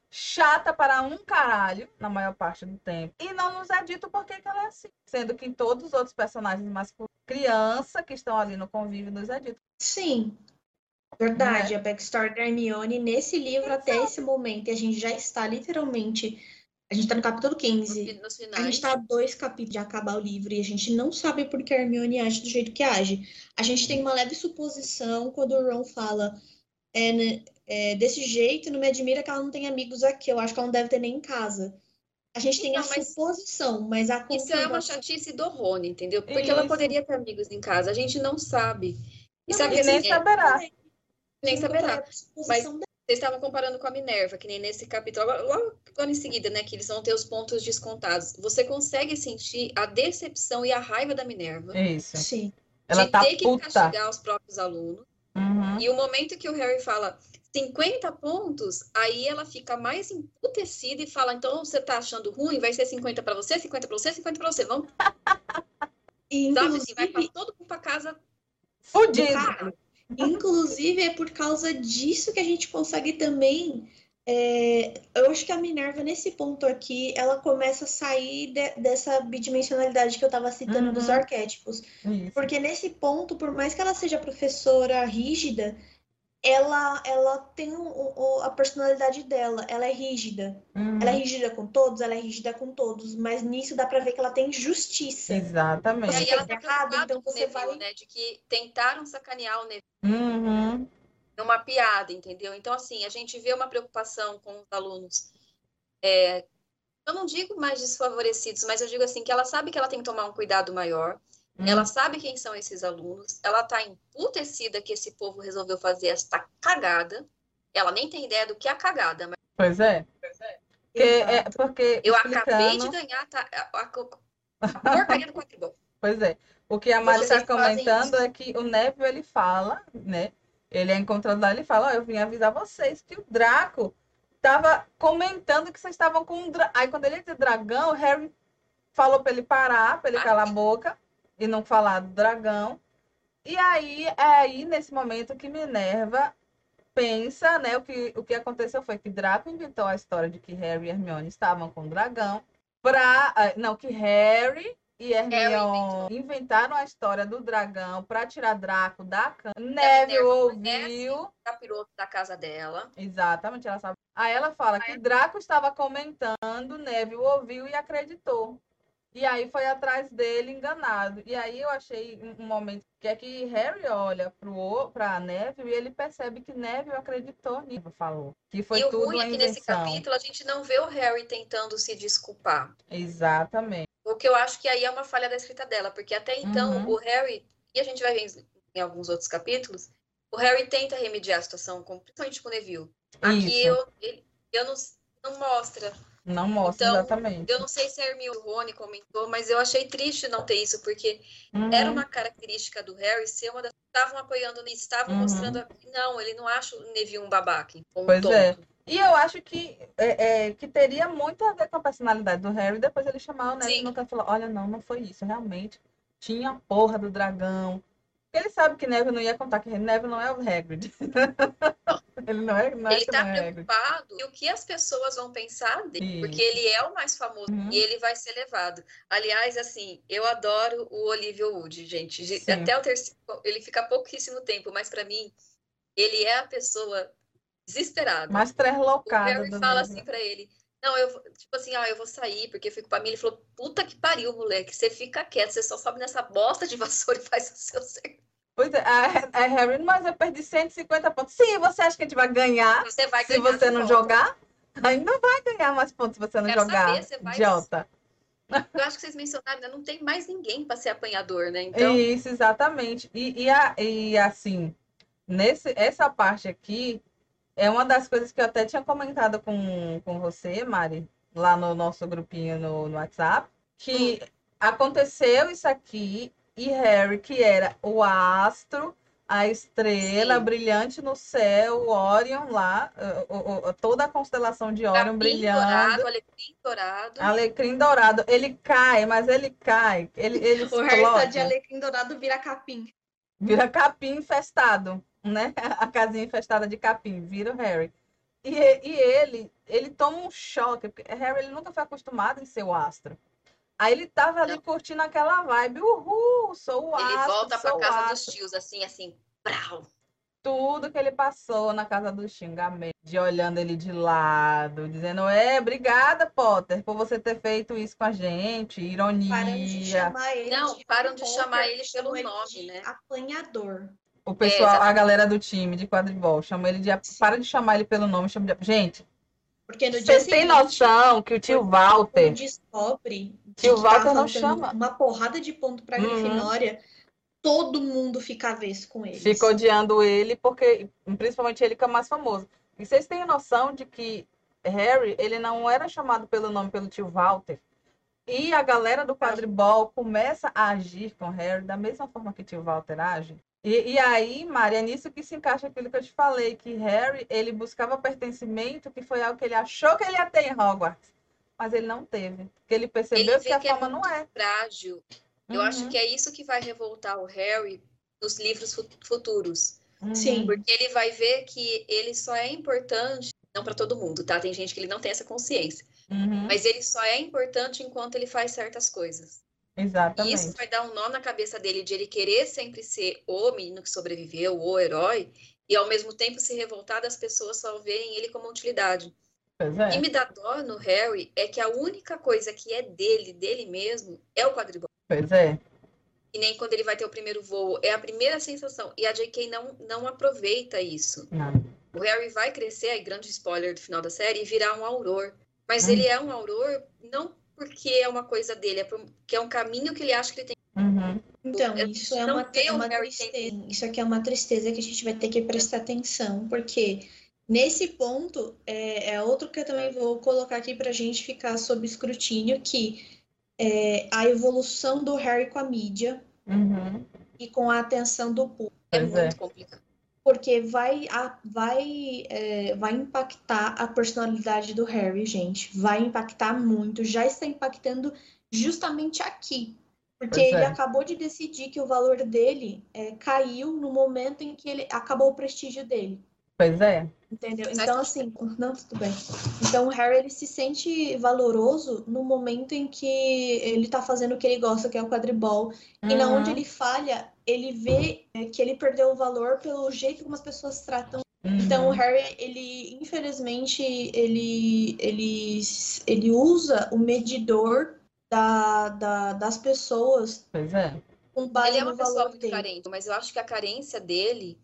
Chata para um caralho, na maior parte do tempo. E não nos é dito por que que ela é assim. Sendo que em todos os outros personagens masculinos, criança que estão ali no convívio, nos é dito. Sim, verdade. A backstory da Hermione nesse livro até esse momento, e a gente já está literalmente. A gente está no capítulo Nos 15. fi- Nos A gente está a dois capítulos de acabar o livro e a gente não sabe por que a Hermione age do jeito que age. A gente tem uma leve suposição quando o Ron fala é, né, é, desse jeito, não me admira que ela não tenha amigos aqui. Eu acho que ela não deve ter nem em casa. A gente tem a Então, mas- suposição, mas a Isso é uma chatice do Rony, entendeu? Porque ela Isso. poderia ter amigos em casa, a gente não sabe. E Não, sabe que nem assim, é, saberá. nem saberá. é a suposição dela. Vocês estavam comparando com a Minerva, que nem nesse capítulo, logo agora em seguida, né, que eles vão ter os pontos descontados. Você consegue sentir a decepção e a raiva da Minerva Isso. Sim. Ela de tá ter que puta. castigar os próprios alunos. Uhum. E o momento que o Harry fala 50 pontos, aí ela fica mais emputecida e fala: então você tá achando ruim? Vai ser 50 para você, 50 para você, 50 para você. Vamos, E, sabe? Assim, vai inclusive, pra todo mundo para casa. Fudido. Inclusive, é por causa disso que a gente consegue também. é, eu acho que a Minerva, nesse ponto aqui, ela começa a sair de- dessa bidimensionalidade que eu estava citando dos Uhum. arquétipos. Isso. Porque nesse ponto, por mais que ela seja professora rígida, ela, ela tem o- o- a personalidade dela, ela é rígida. Uhum. Ela é rígida com todos, ela é rígida com todos, mas nisso dá pra ver que ela tem justiça. E Exatamente. aí Você ela fez tá errado, então você Neville, vai- né? De que tentaram sacanear o Neville Uhum. numa piada, entendeu? Então, assim, a gente vê uma preocupação com os alunos. é, eu não digo mais desfavorecidos, mas eu digo assim, que ela sabe que ela tem que tomar um cuidado maior. Ela sabe quem são esses alunos. Ela tá emputecida que esse povo resolveu fazer esta cagada. Ela nem tem ideia do que é a cagada, mas Pois é. Porque, é, porque eu acabei de explicando- ganhar tá, a, a, a porcaria do quadribol. Pois é. O que a Mari está comentando é que o Neville, ele fala, né? Ele é encontrado lá, ele fala, ó, eu vim avisar vocês que o Draco estava comentando que vocês estavam com um dragão. Aí quando ele disse dragão, o Harry falou para ele parar, para ele Ah. calar a boca e não falar do dragão. E aí, é aí, nesse momento que Minerva pensa, né? O que, o que aconteceu foi que Draco inventou a história de que Harry e Hermione estavam com o dragão pra. ah, Não, que Harry e Hermione inventaram a história do dragão para tirar Draco da cama. Neville ouviu. Capiroto da casa dela. Exatamente, ela sabe. Aí ela fala que Draco estava comentando, Neville ouviu e acreditou. E aí foi atrás dele enganado. E aí eu achei um- momento que é que Harry olha para Neville e ele percebe que Neville acreditou nisso, falou. Que foi e o tudo ruim uma é que nesse capítulo a gente não vê o Harry tentando se desculpar. Exatamente. O que eu acho que aí é uma falha da escrita dela, porque até então Uhum. o Harry, e a gente vai ver em, alguns outros capítulos, o Harry tenta remediar a situação, principalmente com o Neville. Aqui eu, ele, eu não, não mostra. Não mostra Então, exatamente. Eu não sei se a Hermione Rony comentou, mas eu achei triste não ter isso, porque Uhum. era uma característica do Harry ser uma das estavam apoiando nisso, estavam Uhum. mostrando. a- Não, ele não acha o Neville um babaca, um Pois tonto. é. E eu acho que, é, é, que teria muito a ver com a personalidade do Harry. Depois ele chamar o Neville no canto e falar: Olha, não, não foi isso. Realmente tinha a porra do dragão. Ele sabe que Neville não ia contar que Neville não é o Hagrid. ele não é, não é Ele tá não é Hagrid. preocupado e o que as pessoas vão pensar dele, porque ele é o mais famoso Uhum. e ele vai ser levado. Aliás, assim, eu adoro o Olivia Wood, gente. Sim. Até o terceiro, ele fica pouquíssimo tempo, mas pra mim, ele é a pessoa desesperada. Mais O treslocada Harry fala Neville. assim pra ele: Não, eu tipo assim, ah, eu vou sair porque eu fico pra mim. Ele falou: Puta que pariu, moleque, você fica quieto, você só sobe nessa bosta de vassoura e faz o seu serviço. Pois é, a, a Harry, mas eu perdi 150 pontos. Sim, você acha que a gente vai ganhar Você vai se ganhar você não jogar? Ainda vai ganhar mais pontos se você não Quero jogar. saber, você vai- Idiota. Eu acho que vocês mencionaram, não tem mais ninguém pra ser apanhador, né? Então, Isso, exatamente. E, e, a- e, assim, nesse, essa parte aqui é uma das coisas que eu até tinha comentado com, com você, Mari, lá no nosso grupinho no, no WhatsApp, que aconteceu isso aqui e Harry, que era o astro, a estrela Sim. brilhante no céu, o Orion lá, o- o- toda a constelação de Orion capim brilhando. dourado, alecrim dourado. Alecrim dourado, ele cai, mas ele cai, ele, ele O Harry tá de explode. alecrim dourado vira capim. Vira capim infestado, né? A casinha infestada de capim, vira o Harry. E, e ele, ele toma um choque, porque Harry ele nunca foi acostumado em ser o astro. Aí ele tava ali Não. curtindo aquela vibe, uhul, sou o Ele astro, volta pra casa dos astro. tios, assim, assim, brau. Tudo que ele passou na casa do xingamento, de olhando ele de lado, dizendo, é, obrigada, Potter, por você ter feito isso com a gente, Param de ironia. chamar ele Não, de param de chamar ele pelo nome, né? Apanhador. O pessoal, a exatamente. galera do time de quadribol, chama ele de. Para de chamar ele pelo nome, chama de. Gente, Porque no dia vocês têm noção que o tio Walter. descobre Tio que Walter tá não faltando chama. uma porrada de ponto pra Uhum. Grifinória, todo mundo fica avesso com eles. Fica odiando ele, porque, principalmente ele que é o mais famoso. E vocês têm noção de que Harry, ele não era chamado pelo nome pelo tio Walter. E a galera do quadribol começa a agir com Harry da mesma forma que tio Walter age. E, e aí, Mari, é nisso que se encaixa aquilo que eu te falei, que Harry, ele buscava pertencimento, que foi algo que ele achou que ele ia ter em Hogwarts. Mas ele não teve. Porque ele percebeu Ele que a que é fama não é. Frágil. Eu Uhum, acho que é isso que vai revoltar o Harry nos livros fu- futuros. uhum. Sim. Porque ele vai ver que ele só é importante, não para todo mundo, tá? Tem gente que ele não tem essa consciência. Uhum, Mas ele só é importante enquanto ele faz certas coisas. E Exatamente. isso vai dar um nó na cabeça dele de ele querer sempre ser o menino que sobreviveu, o herói, e ao mesmo tempo se revoltar das pessoas só verem ele como utilidade. O que é. me dá dó no Harry é que a única coisa que é dele, dele mesmo, é o quadribol. Pois é. E nem quando ele vai ter o primeiro voo. É a primeira sensação. E a J.K. não, não aproveita isso. Não. O Harry vai crescer, aí grande spoiler do final da série, e virar um auror. Mas Hum. ele é um auror não porque é uma coisa dele, é porque é um caminho que ele acha que ele tem. Uhum. Então, Eu isso é uma, o uma tristeza. Isso aqui é uma tristeza que a gente vai ter que prestar atenção, porque nesse ponto é, é outro que eu também vou colocar aqui para a gente ficar sob escrutínio, que é a evolução do Harry com a mídia Uhum. e com a atenção do público. É Pois é. muito complicado. Porque vai, a- vai, é, vai impactar a personalidade do Harry, gente. Vai impactar muito. Já está impactando justamente aqui. Porque Pois ele é. acabou de decidir que o valor dele é, caiu no momento em que ele acabou o prestígio dele. Pois é. Entendeu? Então, assim, não, tudo bem. Então, o Harry, ele se sente valoroso no momento em que ele tá fazendo o que ele gosta, que é o quadribol. E na onde Uhum. ele falha, ele vê é, que ele perdeu o valor pelo jeito como as pessoas tratam. Então, o Uhum. Harry, ele, infelizmente, ele, ele, ele usa o medidor da, da, das pessoas Pois é. com base Ele é no uma pessoa muito dele. carente, mas eu acho que a carência dele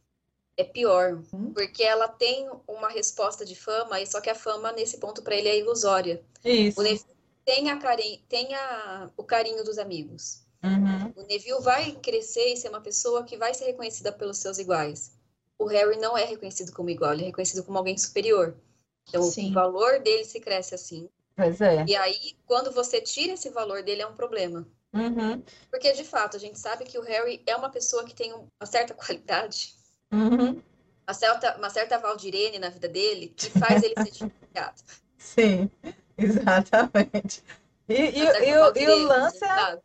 é pior, Hum. porque ela tem uma resposta de fama, e só que a fama nesse ponto para ele é ilusória. Isso. O Neville tem, a caren... tem a... o carinho dos amigos. Uhum. O Neville vai crescer e ser uma pessoa que vai ser reconhecida pelos seus iguais. O Harry não é reconhecido como igual, ele é reconhecido como alguém superior. Então, Sim. o valor dele se cresce assim. Pois é. E aí, quando você tira esse valor dele, é um problema. Uhum. Porque, de fato, a gente sabe que o Harry é uma pessoa que tem uma certa qualidade, Uhum. uma certa, uma certa Valdirene na vida dele, que faz ele ser diferenciado. Sim, exatamente. E, e, e, o, e o Valdirene, lance é,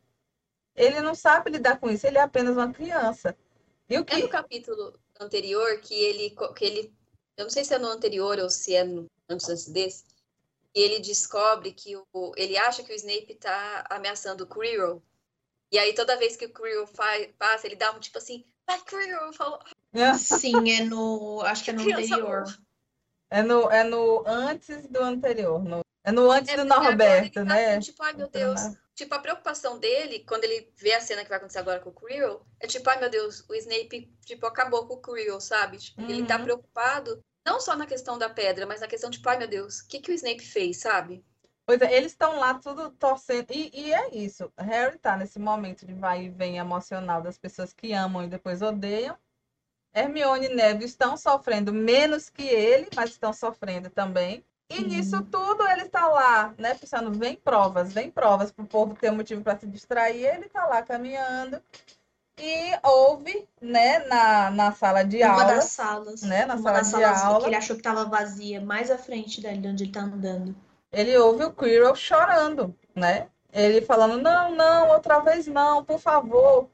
ele não sabe lidar com isso, ele é apenas uma criança. E o É que. no capítulo anterior que ele, que ele, eu não sei se é no anterior ou se é no, antes antes desse, que ele descobre que o, ele acha que o Snape tá ameaçando o Quirrell. E aí toda vez que o Quirrell fa- passa, ele dá um tipo assim, vai Quirrell, eu falo, Sim, é no. Acho que é no Criança anterior. boa. É no, é no antes do anterior. no- é no antes É do Norberto, tá né? assim, tipo, ai meu Deus. Tipo, a preocupação dele, quando ele vê a cena que vai acontecer agora com o Quirrell, é tipo, ai meu Deus, o Snape, tipo, acabou com o Quirrell, sabe? Tipo, ele tá Uhum. preocupado, não só na questão da pedra, mas na questão, tipo, ai meu Deus, o que que o Snape fez, sabe? Pois é, eles estão lá tudo torcendo. E, e é isso. Harry tá nesse momento de vai e vem emocional das pessoas que amam e depois odeiam. Hermione e Neville estão sofrendo menos que ele, mas estão sofrendo também. E Sim. nisso tudo ele está lá, né? Pensando, vem provas, vem provas para o povo ter um motivo para se distrair. Ele está lá caminhando e ouve, né, na, na sala de Uma aula, das salas. né, na Uma sala das de salas aula. que ele achou que tava vazia, mais à frente dali, de onde ele tá andando. Ele ouve o Quirrell chorando, né? Ele falando, não, não, outra vez não, por favor.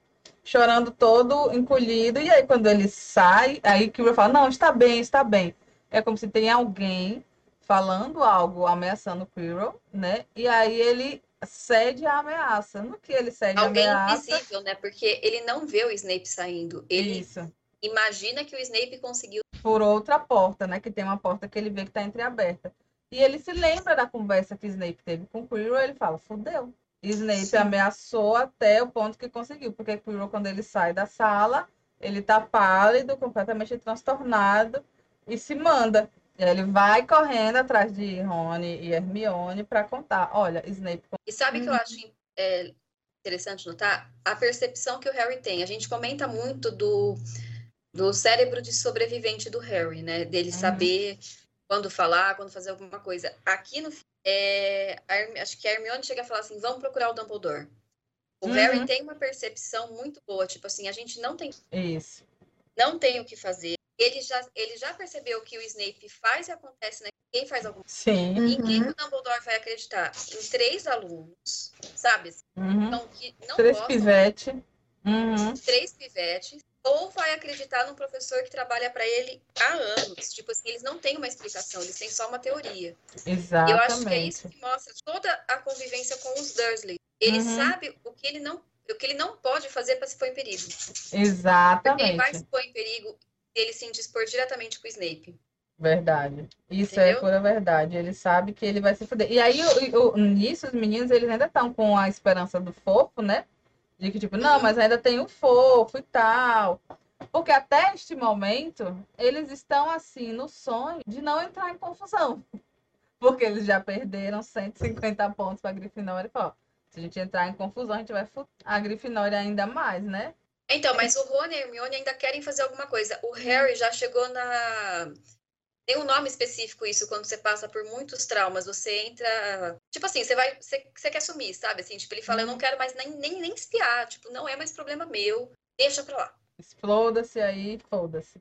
Chorando todo encolhido. E aí, quando ele sai, aí Quirrell fala, não, está bem, está bem. É como se tem alguém falando algo, ameaçando o Quirrell, né? E aí ele cede a ameaça. No que ele cede a Alguém ameaça? invisível, né? Porque ele não vê o Snape saindo. Ele Isso. imagina que o Snape conseguiu. por outra porta, né? Que tem uma porta que ele vê que está entreaberta. E ele se lembra da conversa que Snape teve com Quirrell, ele fala, fudeu. Snape Sim. ameaçou até o ponto que conseguiu, porque Quirrell, quando ele sai da sala, ele tá pálido, completamente transtornado e se manda. E aí ele vai correndo atrás de Rony e Hermione para contar, olha, Snape E sabe o que eu Uhum. acho é, interessante notar? A percepção que o Harry tem. A gente comenta muito do, do cérebro de sobrevivente do Harry, né? Dele Uhum. saber quando falar, quando fazer alguma coisa. Aqui no é, a acho que a Hermione chega a falar assim: vamos procurar o Dumbledore. O Uhum. Harry tem uma percepção muito boa, tipo assim, a gente não tem isso. não tem o que fazer. Ele já, ele já percebeu que o Snape faz e acontece, né? Quem faz alguma Sim. Em quem Uhum. que o Dumbledore vai acreditar? Em três alunos, sabe? Uhum. Então, que não Três gostam pivete. Uhum. três pivetes, ou vai acreditar num professor que trabalha para ele há anos. Tipo assim, eles não têm uma explicação, eles têm só uma teoria. E eu acho que é isso Exatamente. que mostra toda a convivência com os Dursley. Ele Uhum. sabe o que ele não, o que ele não pode fazer para se pôr em perigo. Porque ele vai Exatamente. se pôr em perigo se ele se indispor diretamente com o Snape. Verdade. Isso é Entendeu? pura verdade. Ele sabe que ele vai se fuder. E aí, o, o, nisso, os meninos, eles ainda estão com a esperança do fofo, né? De que, tipo, não, mas ainda tem o fofo e tal. Porque até este momento, eles estão, assim, no sonho de não entrar em confusão. Porque eles já perderam 150 pontos para Grifinória. E falou, ó, Se a gente entrar em confusão, a gente vai a Grifinória ainda mais, né? Então, mas o Rony e a Hermione ainda querem fazer alguma coisa. O Harry já chegou na. Tem um nome específico isso, quando você passa por muitos traumas, você entra. Tipo assim, você vai. Você, você quer sumir, sabe? Assim, tipo, ele fala, eu não quero mais nem, nem, nem espiar. Tipo, não é mais problema meu. Deixa pra lá. Exploda-se aí, foda-se.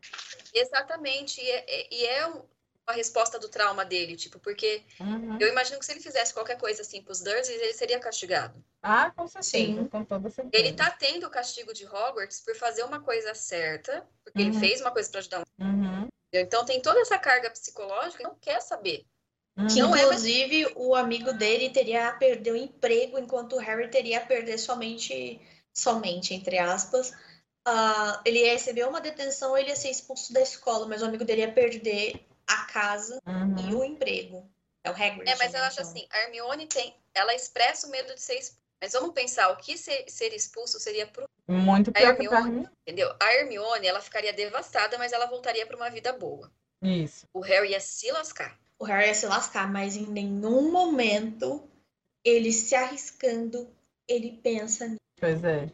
Exatamente. E é, e é um- uma resposta do trauma dele, tipo, porque Uhum. eu imagino que se ele fizesse qualquer coisa assim pros Dursleys, ele seria castigado. Ah, com certeza, Sim. com toda certeza. Ele tá tendo o castigo de Hogwarts por fazer uma coisa certa, porque Uhum. ele fez uma coisa pra ajudar um Uhum. Então tem toda essa carga psicológica, não quer saber. Que, Uhum. Não é, inclusive, o amigo dele teria a perder o emprego, enquanto o Harry teria a perder somente, somente, entre aspas. ah, ele ia receber uma detenção, ele ia ser expulso da escola, mas o amigo dele ia perder a casa e Uhum. o emprego. É o Hagrid. É, mas né, eu acho assim, a Hermione tem, ela expressa o medo de ser expulsa. Mas vamos pensar, o que ser, ser expulso seria pro, Muito a pior que pra Hermione, mim. entendeu? A Hermione, ela ficaria devastada, mas ela voltaria para uma vida boa. Isso. O Harry ia se lascar. O Harry ia se lascar, mas em nenhum momento ele se arriscando, ele pensa nisso. Pois é.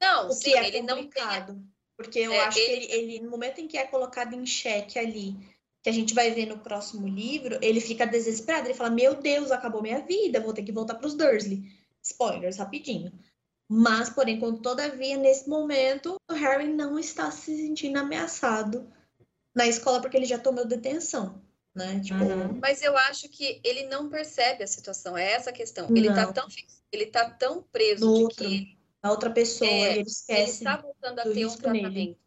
Não, O sim, que é ele não tem. complicado. Porque eu É, acho ele- que ele, ele, no momento em que é colocado em xeque ali, que a gente vai ver no próximo livro, ele fica desesperado. Ele fala: Meu Deus, acabou minha vida, vou ter que voltar para os Dursley. Spoilers, rapidinho. Mas, porém, contudo, todavia, nesse momento, o Harry não está se sentindo ameaçado na escola porque ele já tomou detenção. Né? Tipo, Uhum. Mas eu acho que ele não percebe a situação, é essa a questão. Ele tá Não. tão ele tá tão preso No de outro, que a outra pessoa, É, ele ele esquece. está voltando a ter um nele. tratamento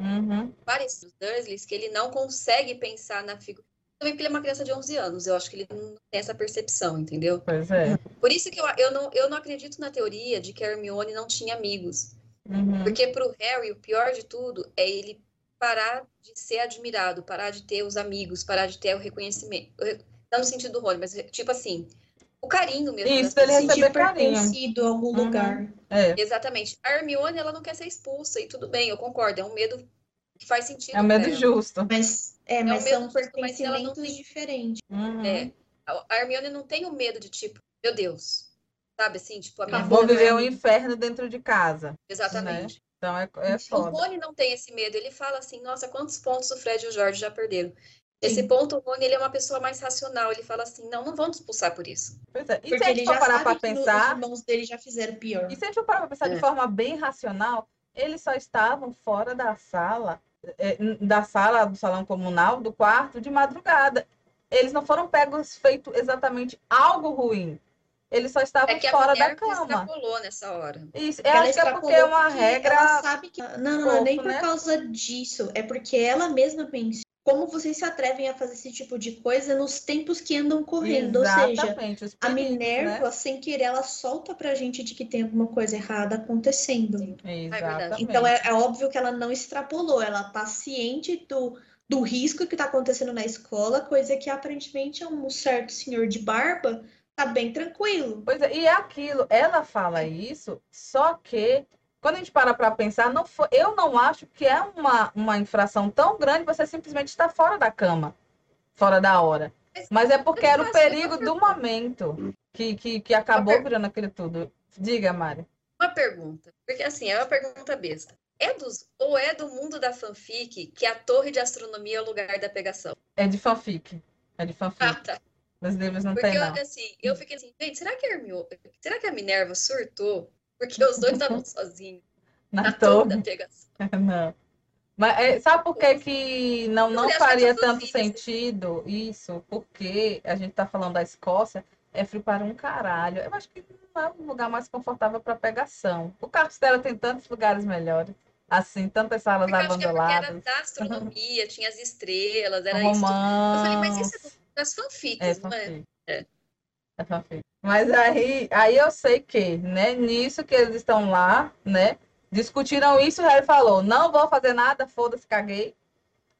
Uhum. parecido dos Dursleys, que ele não consegue pensar na figura. Também porque ele é uma criança de 11 anos, eu acho que ele não tem essa percepção, entendeu? Pois é. Por isso que eu, eu, não, eu não acredito na teoria de que a Hermione não tinha amigos. Uhum. Porque pro Harry, o pior de tudo é ele parar de ser admirado, parar de ter os amigos, parar de ter o reconhecimento. Não no sentido do Rony, mas tipo assim, o carinho mesmo. Isso, das ele receber pertencido a algum Uhum. lugar. É. Exatamente. A Hermione, ela não quer ser expulsa, e tudo bem, eu concordo, é um medo que faz sentido. É um medo justo. Mas, é, mas medo são justo, mas ela não tem- diferentes. Uhum. É. A Hermione não tem o medo de, tipo, meu Deus. Sabe assim? Tipo, a minha Vou viver é- um inferno dentro de casa. Exatamente. Então é, é O foda. Rony não tem esse medo. Ele fala assim, nossa, quantos pontos o Fred e o Jorge já perderam. Esse Sim. ponto, o Rony, ele é uma pessoa mais racional. Ele fala assim, não, não vamos expulsar por isso. Pois é. E Porque se a ele gente for já parar que no- os pensar, irmãos dele já fizeram pior. e se a gente for parar pra pensar de É. forma bem racional, eles só estavam fora da sala, é, da sala do salão comunal, do quarto, de madrugada. Eles não foram pegos feito exatamente algo ruim. Eles só estavam É que a fora da cama. extrapolou nessa hora. Isso, eu Ela acho que é porque é uma regra. Ela sabe que. Não, não, não é nem por né? causa disso. É porque ela mesma pensa. Como vocês se atrevem a fazer esse tipo de coisa nos tempos que andam correndo? Ou seja, Exatamente, a perigos, Minerva, né? sem querer, ela solta pra gente de que tem alguma coisa errada acontecendo. Exatamente. Então é, é óbvio que ela não extrapolou, ela tá ciente do, do risco que tá acontecendo na escola, coisa que aparentemente é um certo senhor de barba tá bem tranquilo. Pois é, e é aquilo, ela fala isso, só que quando a gente para para pensar, não foi, eu não acho que é uma, uma infração tão grande você simplesmente estar fora da cama, fora da hora. Mas é porque era o perigo do momento que, que, que acabou virando aquilo tudo. Diga, Mari. Uma pergunta, porque assim, é uma pergunta besta. É dos, ou é do mundo da fanfic que a torre de astronomia é o lugar da pegação? É de fanfic. É de fanfic. Ah, tá. Nos livros não Porque tem, eu, não. assim, eu fiquei assim, gente, será que a Hermione, será que a Minerva surtou? Porque os dois estavam sozinhos Na na torre da pegação. Não. Mas é, sabe por que, que não, não faria é tanto fanfic, assim. sentido isso? Porque a gente tá falando da Escócia, é frio para um caralho. Eu acho que não é um lugar mais confortável para pegação. O Castelo tem tantos lugares melhores. Assim, tantas salas Porque eu acho que é era abandonadas. da astronomia, tinha as estrelas, era isso. tudo. Eu Romance. falei, mas isso é das fanfics, É não é? fanfic. É. Mas aí, aí eu sei que, né, nisso que eles estão lá, né, discutiram isso, Harry falou, não vou fazer nada, foda-se, caguei.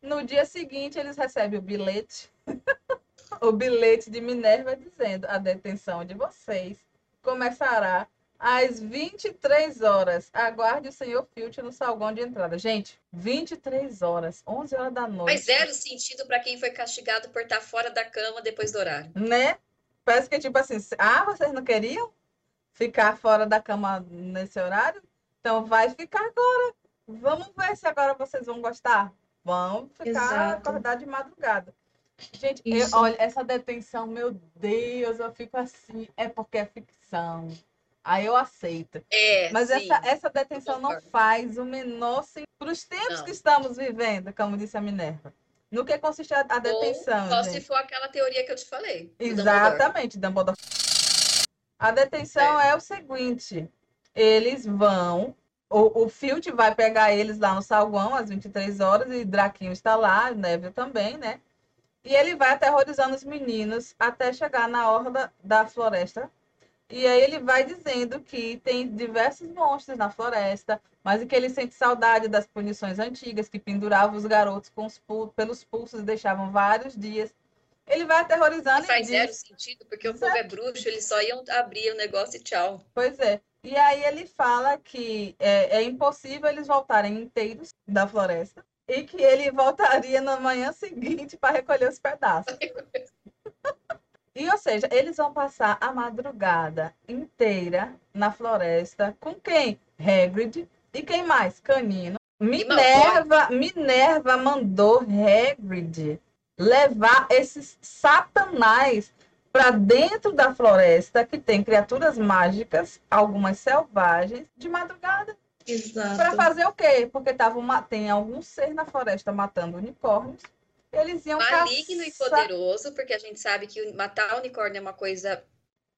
No dia seguinte, eles recebem o bilhete, o bilhete de Minerva dizendo, a detenção de vocês começará às 23 horas. Aguarde o senhor Filch no salgão de entrada. Gente, 23 horas, 11 horas da noite. Faz zero sentido para quem foi castigado por estar fora da cama depois do horário. né? Parece que tipo assim, ah, vocês não queriam? ficar fora da cama nesse horário? Então vai ficar agora. Vamos ver se agora vocês vão gostar. Vamos ficar Exato. acordar de madrugada. Gente, eu- olha, essa detenção, meu Deus, eu fico assim, é porque é ficção. Aí eu aceito. É, Mas sim. essa, essa detenção não faz o menor sentido para os tempos Não. que estamos vivendo, como disse a Minerva. No que consiste a, a detenção, Ou só gente? se for aquela teoria que eu te falei. Exatamente, Dumbledore. A detenção é. o seguinte: eles vão. O, o Filch vai pegar eles lá no salgão às 23 horas e Draquinho está lá, Neville também, né? E ele vai aterrorizando os meninos até chegar na orla da floresta. E aí ele vai dizendo que tem diversos monstros na floresta, mas que ele sente saudade das punições antigas que penduravam os garotos os pul- pelos pulsos e deixavam vários dias. Ele vai aterrorizando E faz e zero diz, sentido, porque o povo é bruxo, eles só iam abrir o negócio e tchau. Pois é. E aí ele fala que é, é impossível eles voltarem inteiros da floresta e que ele voltaria na manhã seguinte para recolher os pedaços. E, ou seja, eles vão passar a madrugada inteira na floresta com quem? Hagrid e quem mais? Canino. Minerva, Minerva mandou Hagrid levar esses satanás para dentro da floresta que tem criaturas mágicas, algumas selvagens, de madrugada. Para Exato. fazer o quê? Porque tava uma, tem algum ser na floresta matando unicórnios. Eles iam Maligno e caçar- poderoso, porque a gente sabe que o- matar unicórnio é uma coisa.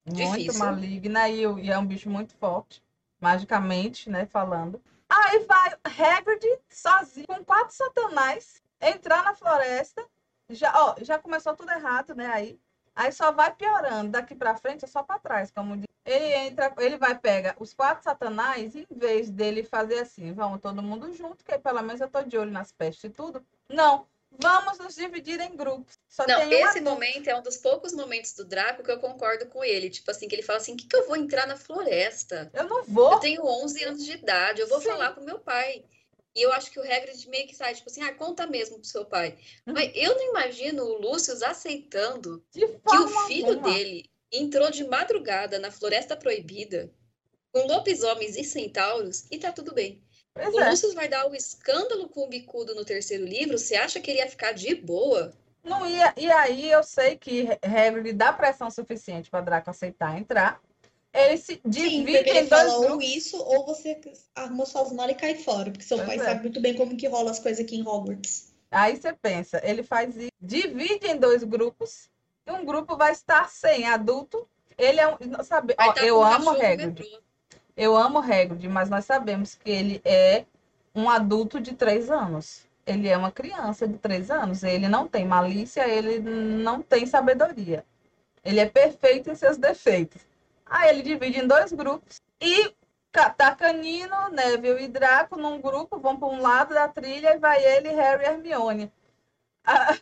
muito Difícil. maligna e, e é um bicho muito forte, magicamente, né, falando. Aí vai Hagrid sozinho, com quatro satanás, entrar na floresta. Já, ó, já começou tudo errado, né, aí. Aí só vai piorando, daqui pra frente é só pra trás, como diz. Ele entra, ele vai pega os quatro satanás, e em vez dele fazer assim, vamos todo mundo junto, que aí pelo menos eu tô de olho nas pestes e tudo. Não, vamos nos dividir em grupos. Só Não, esse momento é um dos poucos momentos do Draco que eu concordo com ele. Tipo assim, que ele fala assim: o que, que eu vou entrar na floresta? Eu não vou. Eu tenho 11 anos de idade, eu vou Sim. falar pro meu pai. E eu acho que o Hagrid meio que sai, tipo assim, ah, conta mesmo pro seu pai. Uhum. Mas eu não imagino o Lúcio aceitando De que o filho alguma. dele entrou de madrugada na Floresta Proibida com lobisomens e centauros e tá tudo bem. Pois O é. Lúcio vai dar o escândalo com o bicudo no terceiro livro, você acha que ele ia ficar de boa? Não ia, e aí eu sei que Hagrid dá pressão suficiente para Draco aceitar entrar. Ele se divide em dois grupos. isso, ou você arruma suas malas e cai fora. Porque seu Pois pai é. sabe muito bem como que rola as coisas aqui em Hogwarts. Aí você pensa, ele faz isso, divide em dois grupos. E um grupo vai estar sem adulto. Ele é um, sabe, ó, tá eu amo Hagrid. Eu amo Hagrid, mas nós sabemos que ele é um adulto de três anos. Ele é uma criança de três anos. Ele não tem malícia, ele não tem sabedoria. Ele é perfeito em seus defeitos. Aí ele divide em dois grupos e tá Canino, Neville e Draco num grupo, vão para um lado da trilha e vai ele, Harry e Hermione. Ah,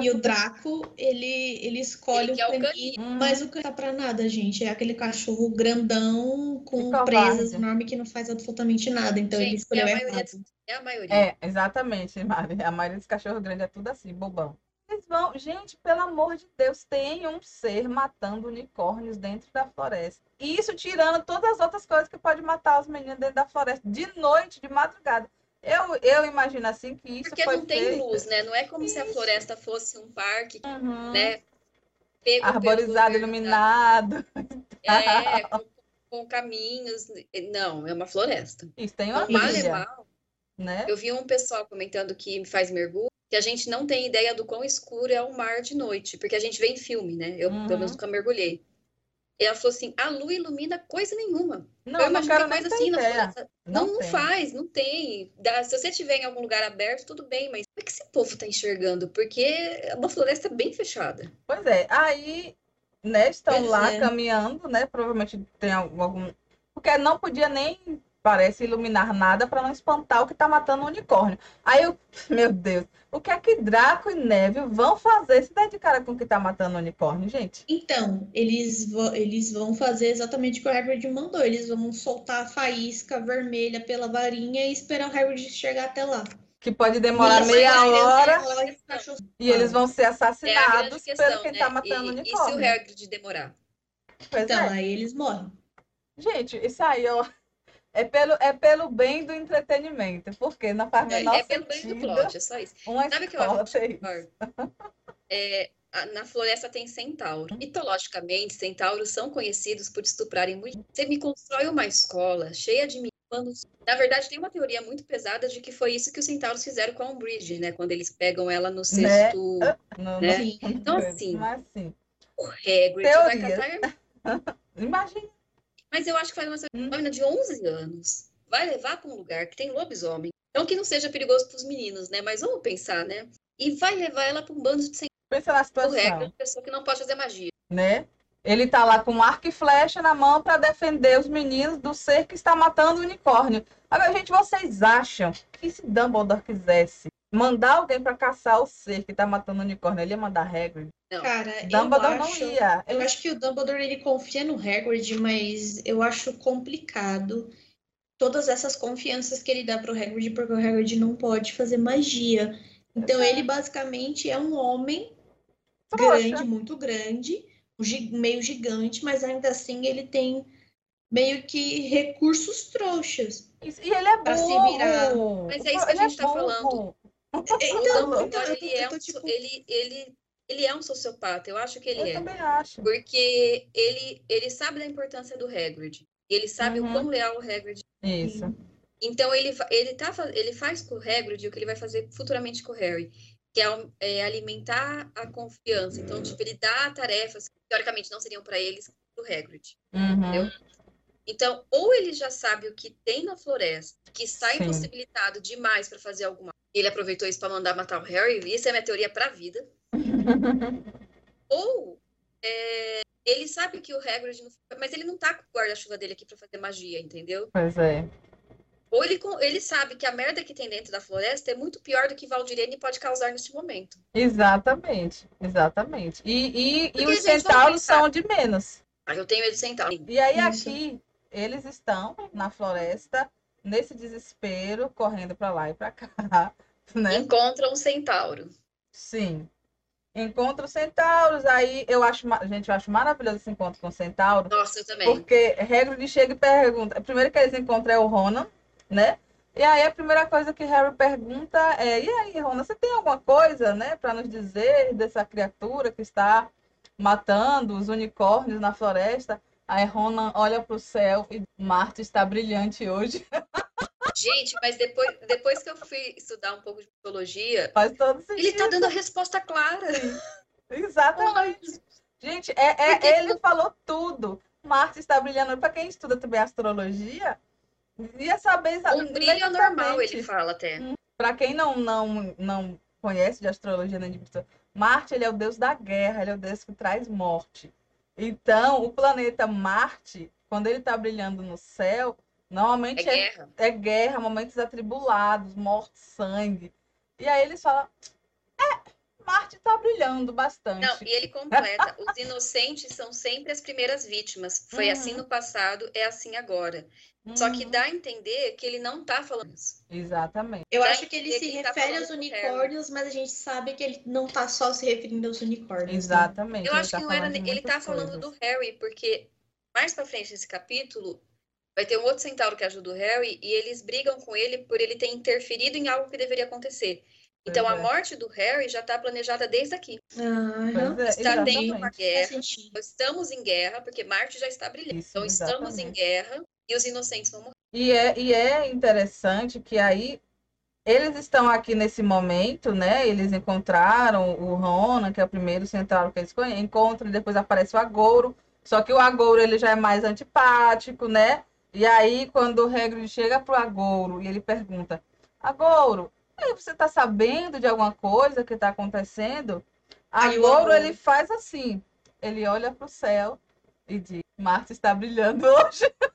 E o Draco, ele, ele escolhe Ele o o canino, canino. Hum. mas o canino tá pra nada, gente. É aquele cachorro grandão com presas enormes que não faz absolutamente nada. Então ele Gente, escolheu é a maioria errado. É a maioria. É, exatamente, Mari. A maioria dos cachorros grandes é tudo assim, bobão. Eles vão, gente, pelo amor de Deus, tem um ser matando unicórnios dentro da floresta. E isso tirando todas as outras coisas que pode matar os meninos dentro da floresta, de noite, de madrugada. Eu, eu imagino assim que isso Porque não tem feito. luz, né? Não é como se a Isso. floresta fosse um parque, Uhum. né? Pego Arborizado, iluminado. É, com, com caminhos. Não, é uma floresta. Isso tem uma Então, mal é ilha, mal. né? Eu vi um pessoal comentando que faz mergulho, que a gente não tem ideia do quão escuro é o mar de noite, porque a gente vê em filme, né? Eu, Uhum. pelo menos, nunca mergulhei. E ela falou assim: a lua ilumina coisa nenhuma. Não, eu não imagino que nem coisa assim na ideia. floresta. Não, não tem. faz, não tem. Se você estiver em algum lugar aberto, tudo bem, mas como é que esse povo tá enxergando? Porque é uma floresta bem fechada. Pois é, aí, né, estão Pois lá é. caminhando, né? Provavelmente tem algum. algum- Porque não podia nem, parece, iluminar nada para não espantar o que tá matando o unicórnio. Aí eu, meu Deus, o que é que Draco e Neville vão fazer se der de cara com o que tá matando o unicórnio, gente? Então, eles, vão- eles vão fazer exatamente o que o Hagrid mandou. Eles vão soltar a faísca vermelha pela varinha e esperar o Hagrid chegar até lá. Que pode demorar Isso, meia é hora e e eles vão ser É assassinados questão, pelo quem né? tá matando o E, e se o unicórnio. Hagrid demorar? Pois Então, é. aí eles morrem. Gente, isso aí, ó. É pelo, é pelo bem do entretenimento, porque não faz É, menor é pelo bem do sentido plot, é só isso. uma Sabe o que eu acho? É, a- na floresta tem centauro. Mitologicamente, centauros são conhecidos por estuprarem mulheres. Você me constrói uma escola cheia de meninos. Na verdade, tem uma teoria muito pesada de que foi isso que os centauros fizeram com a Umbridge, né? Quando eles pegam ela no sexto. Não, Né? Sim. Então, assim, Mas assim, o Hagrid vai Teoria. catar imagina. Mas eu acho que faz uma Hum. menina de 11 anos. Vai levar para um lugar que tem lobisomem. Não que não seja perigoso para os meninos, né? Mas vamos pensar, né? E vai levar ela para um bando de sem Pensa na o regra, situação, uma pessoa que não pode fazer magia. né? Ele tá lá com arco e flecha na mão para defender os meninos do ser que está matando o unicórnio. Agora, gente, vocês acham que se Dumbledore quisesse mandar alguém para caçar o ser que tá matando o unicórnio, ele ia mandar Hagrid? Cara, eu Dumbledore não acho, ia. eu acho que o Dumbledore ele confia no Hagrid, mas eu acho complicado todas essas confianças que ele dá pro Hagrid, porque o Hagrid não pode fazer magia. Então ele basicamente é um homem Trouxa. grande, muito grande, meio gigante, mas ainda assim ele tem meio que recursos trouxas. E ele é Pra se virar. Mas é isso que a Ele é gente tá burro. falando. Então, o então, Dumbledore, eu tô- ele, é eu tô um, tipo, ele, ele, ele é um sociopata. Eu acho que ele Eu é. também acho. Porque ele, ele sabe da importância do Hagrid. Ele sabe Uhum. o quão leal o Hagrid é. Isso. Então ele, ele, tá, ele faz com o Hagrid o que ele vai fazer futuramente com o Harry, que é, é alimentar a confiança. Então, tipo, ele dá tarefas que teoricamente não seriam para eles pro Hagrid. Uhum. Entendeu? Então, ou ele já sabe o que tem na floresta, que está impossibilitado demais para fazer alguma Ele aproveitou isso para mandar matar o Harry, isso é minha teoria para a vida. Ou é, ele sabe que o Hagrid não... Mas ele não tá com o guarda-chuva dele aqui para fazer magia, entendeu? Pois é. Ou ele, ele sabe que a merda que tem dentro da floresta é muito pior do que Valdirene pode causar neste momento. Exatamente. Exatamente. E, e, e os centauros são de menos. Aí eu tenho ele sentado. E aí Isso. aqui eles estão na floresta nesse desespero, correndo para lá e para cá, né? Encontra um centauro. Sim. Encontra os centauros, aí eu acho, gente, eu acho maravilhoso esse encontro com o centauro, Nossa, eu também. porque Hagrid chega e pergunta, primeiro que eles encontram é o Ronan, né? E aí a primeira coisa que Harry pergunta é: "E aí, Ronan, você tem alguma coisa, né, para nos dizer dessa criatura que está matando os unicórnios na floresta?" Aí Ronan olha para o céu e Marte está brilhante hoje. Gente, mas depois, depois que eu fui estudar um pouco de psicologia, Faz todo sentido. ele tá dando a resposta clara. Exatamente. Gente, é, é- ele falou tudo. Marte está brilhando. Para quem estuda também astrologia, ia saber exa- Um brilho normal, ele exatamente. fala até. Para quem não, não, não conhece de astrologia nem de Marte ele é o deus da guerra, ele é o deus que traz morte. Então, o planeta Marte, quando ele está brilhando no céu, É normalmente é guerra. é guerra, momentos atribulados, morte, sangue. E aí eles falam: é, Marte tá brilhando bastante. Não, e ele completa. Os inocentes são sempre as primeiras vítimas. Foi Uhum. assim no passado, é assim agora. Só que Uhum. dá a entender que ele não tá falando isso. Exatamente. Eu Dá acho que ele se que ele tá refere falando aos unicórnios, mas a gente sabe que ele não tá só se referindo aos unicórnios. né? Exatamente. Eu ele acho tá que não era. falando de Ele tá falando coisas. do Harry, porque mais pra frente nesse capítulo vai ter um outro centauro que ajuda o Harry e eles brigam com ele por ele ter interferido em algo que deveria acontecer. Então Pois a é. morte do Harry já tá planejada desde aqui. É, Está tendo exatamente. uma guerra. Estamos em guerra, porque Marte já está brilhando. Isso, Então estamos em exatamente. guerra e os inocentes vão morrer. E é, e é interessante que aí eles estão aqui nesse momento, né? Eles encontraram o Ronan, que é o primeiro central que eles encontram, e depois aparece o Agouro. Só que o Agouro ele já é mais antipático, né? E aí, quando o Hagrid chega pro Agouro e ele pergunta: Agouro, aí, você tá sabendo de alguma coisa que tá acontecendo? Aí o Agouro, Agouro- ele faz assim: ele olha pro céu e diz: Marte está brilhando hoje.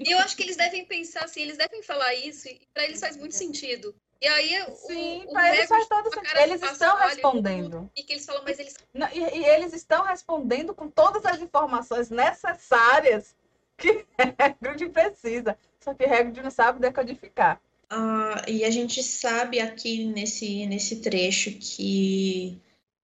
E eu acho que eles devem pensar assim, eles devem falar isso, e pra eles faz muito sentido. E aí o, Sim, o para eles faz todo sentido. Eles estão respondendo. E que eles falam, mas eles Não, E, e eles estão respondendo com todas as informações necessárias que Hagrid precisa. Só que Hagrid não sabe decodificar. Ah, e a gente sabe aqui nesse, nesse trecho que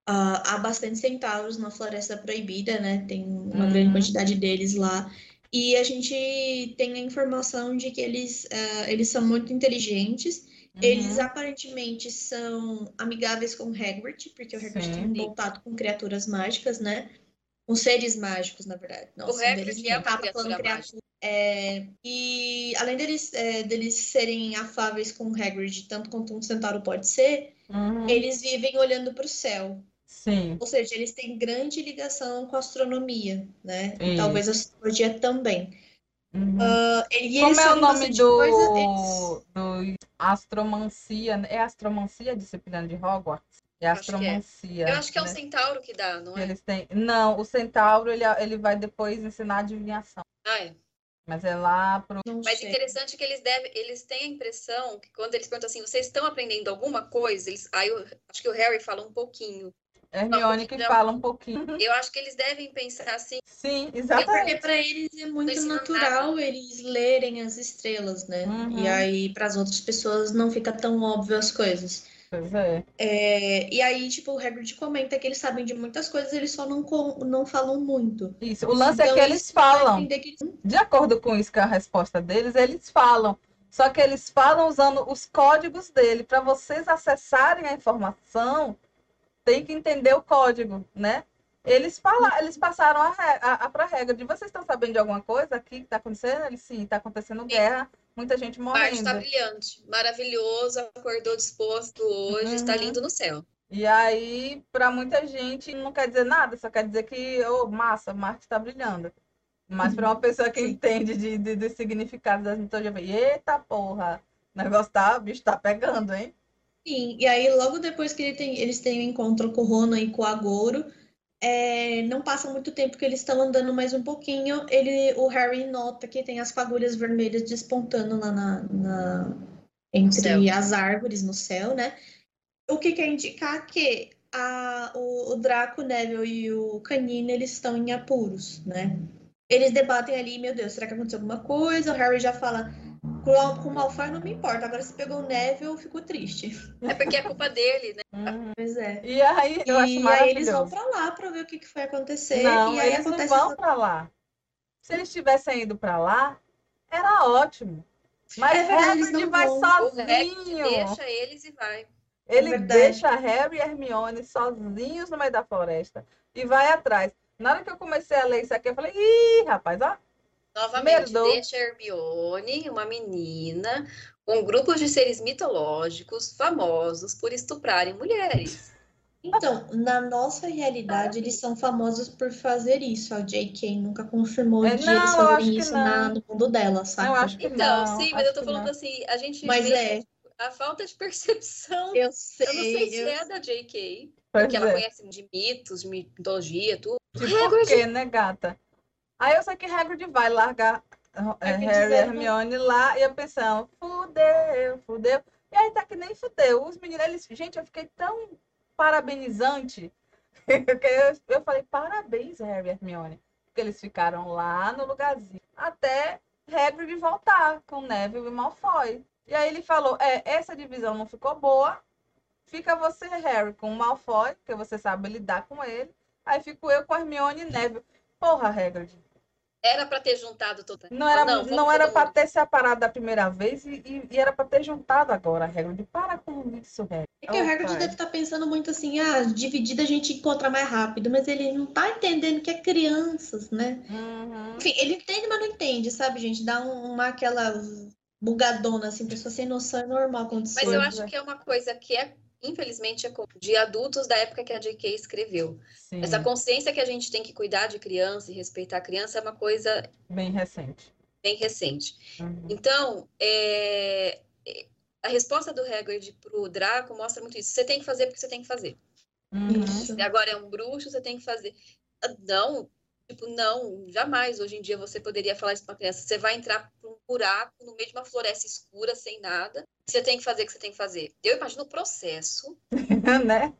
Uh, há bastante centauros na Floresta Proibida, né? Tem uma Uhum. grande quantidade deles lá. E a gente tem a informação de que eles, uh, eles são muito inteligentes. Eles Uhum. aparentemente são amigáveis com o Hagrid, porque o Hagrid Sim. tem contato com criaturas mágicas, né? Com seres mágicos, na verdade. Nossa, um Hagrid é uma criatura criatura. É, e além deles, é, deles serem afáveis com o Hagrid, tanto quanto um centauro pode ser, Uhum. eles vivem olhando para o céu. Sim. Ou seja, eles têm grande ligação com a astronomia, né? E talvez a astrologia também. Uhum. Eles Como é o nome do, coisa, eles- do astromancia? né? É astromancia a disciplina de Hogwarts? É é. astromancia. Eu acho que é o né? centauro que dá, não é? eles têm... Não, o centauro ele, ele vai depois ensinar adivinhação. Ah, é. Mas é lá pro. Mas interessante que eles devem, eles têm a impressão que quando eles perguntam assim, vocês estão aprendendo alguma coisa? Eles, aí eu acho que o Harry fala um pouquinho. Hermione que Não. fala um pouquinho. Eu acho que eles devem pensar assim, Sim, Porque exatamente. para eles é muito natural eles lerem as estrelas, né? Uhum. E aí para as outras pessoas não fica tão óbvio as coisas. Pois é. É, e aí, tipo, o Hagrid comenta que eles sabem de muitas coisas, eles só não, não falam muito. Isso. O lance é Então, que eles falam. entender que eles- De acordo com isso que é a resposta deles, eles falam. Só que eles falam usando os códigos dele. Para vocês acessarem a informação, tem que entender o código, né? Eles fala, eles passaram a, a, a pra regra de vocês estão sabendo de alguma coisa aqui que está acontecendo? Eles sim, está acontecendo guerra, muita gente Marte morrendo. está brilhante, maravilhoso, acordou disposto hoje, está Uhum. lindo no céu. E aí, para muita gente, não quer dizer nada, só quer dizer que, ô, massa, Marte está brilhando. Mas para uma pessoa que entende de, de, dos significados das mitologias, eita porra, o negócio tá, o bicho tá pegando, hein? Sim, e aí logo depois que ele tem- eles têm o encontro com o Rona e com o Agouro, é, não passa muito tempo que eles estão andando mais um pouquinho, ele, o Harry nota que tem as fagulhas vermelhas despontando lá na, na- entre as árvores no céu, né? O que quer indicar que a, o, o Draco, o Neville e o Canino, eles estão em apuros, né? Eles debatem ali, meu Deus, será que aconteceu alguma coisa? O Harry já fala, com, com o Malfoy não me importa, agora se pegou o Neville, eu fico triste. É porque é culpa dele, né? Uhum. Pois é. E aí, eu acho E aí eles vão pra lá pra ver o que, que foi acontecer. Não, e aí eles não acontece vão essa- para lá. Se eles tivessem ido para lá, era ótimo. Mas É verdade, Hagrid não vai vão. Sozinho. deixa eles e vai. Ele verdade. deixa Harry e Hermione sozinhos no meio da floresta e vai atrás. Na hora que eu comecei a ler isso aqui, eu falei, ih, rapaz, ó. Novamente, Merdou. deixa Hermione, uma menina, com grupos de seres mitológicos famosos por estuprarem mulheres. Então, na nossa realidade, eles são famosos por fazer isso. A J.K. nunca confirmou É, de não, eles fazerem isso na- no mundo dela, sabe? Eu acho que Então, não. sim, mas eu tô falando não. assim, a gente Mas vê é. a falta de percepção. Eu sei, Eu não sei se eu é da J.K., Pois porque ela é. conhece de mitos, de mitologia, tudo. Tipo, por quê, né, gata? Aí eu sei que Hagrid vai largar é, Hagrid Harry e Hermione lá e eu pensando, fudeu, fudeu. E aí tá que nem fudeu. Os meninos, eles... gente, eu fiquei tão parabenizante que eu, eu falei, parabéns, Harry e Hermione. Porque eles ficaram lá no lugarzinho até Hagrid voltar com Neville e Malfoy. E aí ele falou, é, essa divisão não ficou boa, fica você, Harry, com o Malfoy, porque você sabe lidar com ele. Aí fico eu com a Hermione e Neville. Porra, Hagrid. Era pra ter juntado todo Não era, não, Não, era mundo. ter separado da primeira vez e, e- e era pra ter juntado agora, Hagrid. Para com isso, Hagrid. É que o Oh, Hagrid pai. deve estar pensando muito assim, ah, dividida a gente encontra mais rápido, mas ele não tá entendendo que é crianças, né? Uhum. Enfim, ele entende, mas não entende, sabe, gente? Dá um- uma aquela bugadona, assim, pessoa sem noção é normal acontecer. Mas eu acho que é uma coisa que é, infelizmente, é de adultos da época que a J.K. escreveu. Sim, Essa consciência que a gente tem que cuidar de criança e respeitar a criança é uma coisa bem recente. bem recente. Uhum. Então, é, é, a resposta do Hagrid pro Draco mostra muito isso. Você tem que fazer porque você tem que fazer. Uhum. Agora é um bruxo, você tem que fazer. Ah, Não, tipo, não, jamais hoje em dia você poderia falar isso para uma criança. Você vai entrar por um buraco no meio de uma floresta escura, sem nada. Você tem que fazer o que você tem que fazer. Eu imagino o processo né?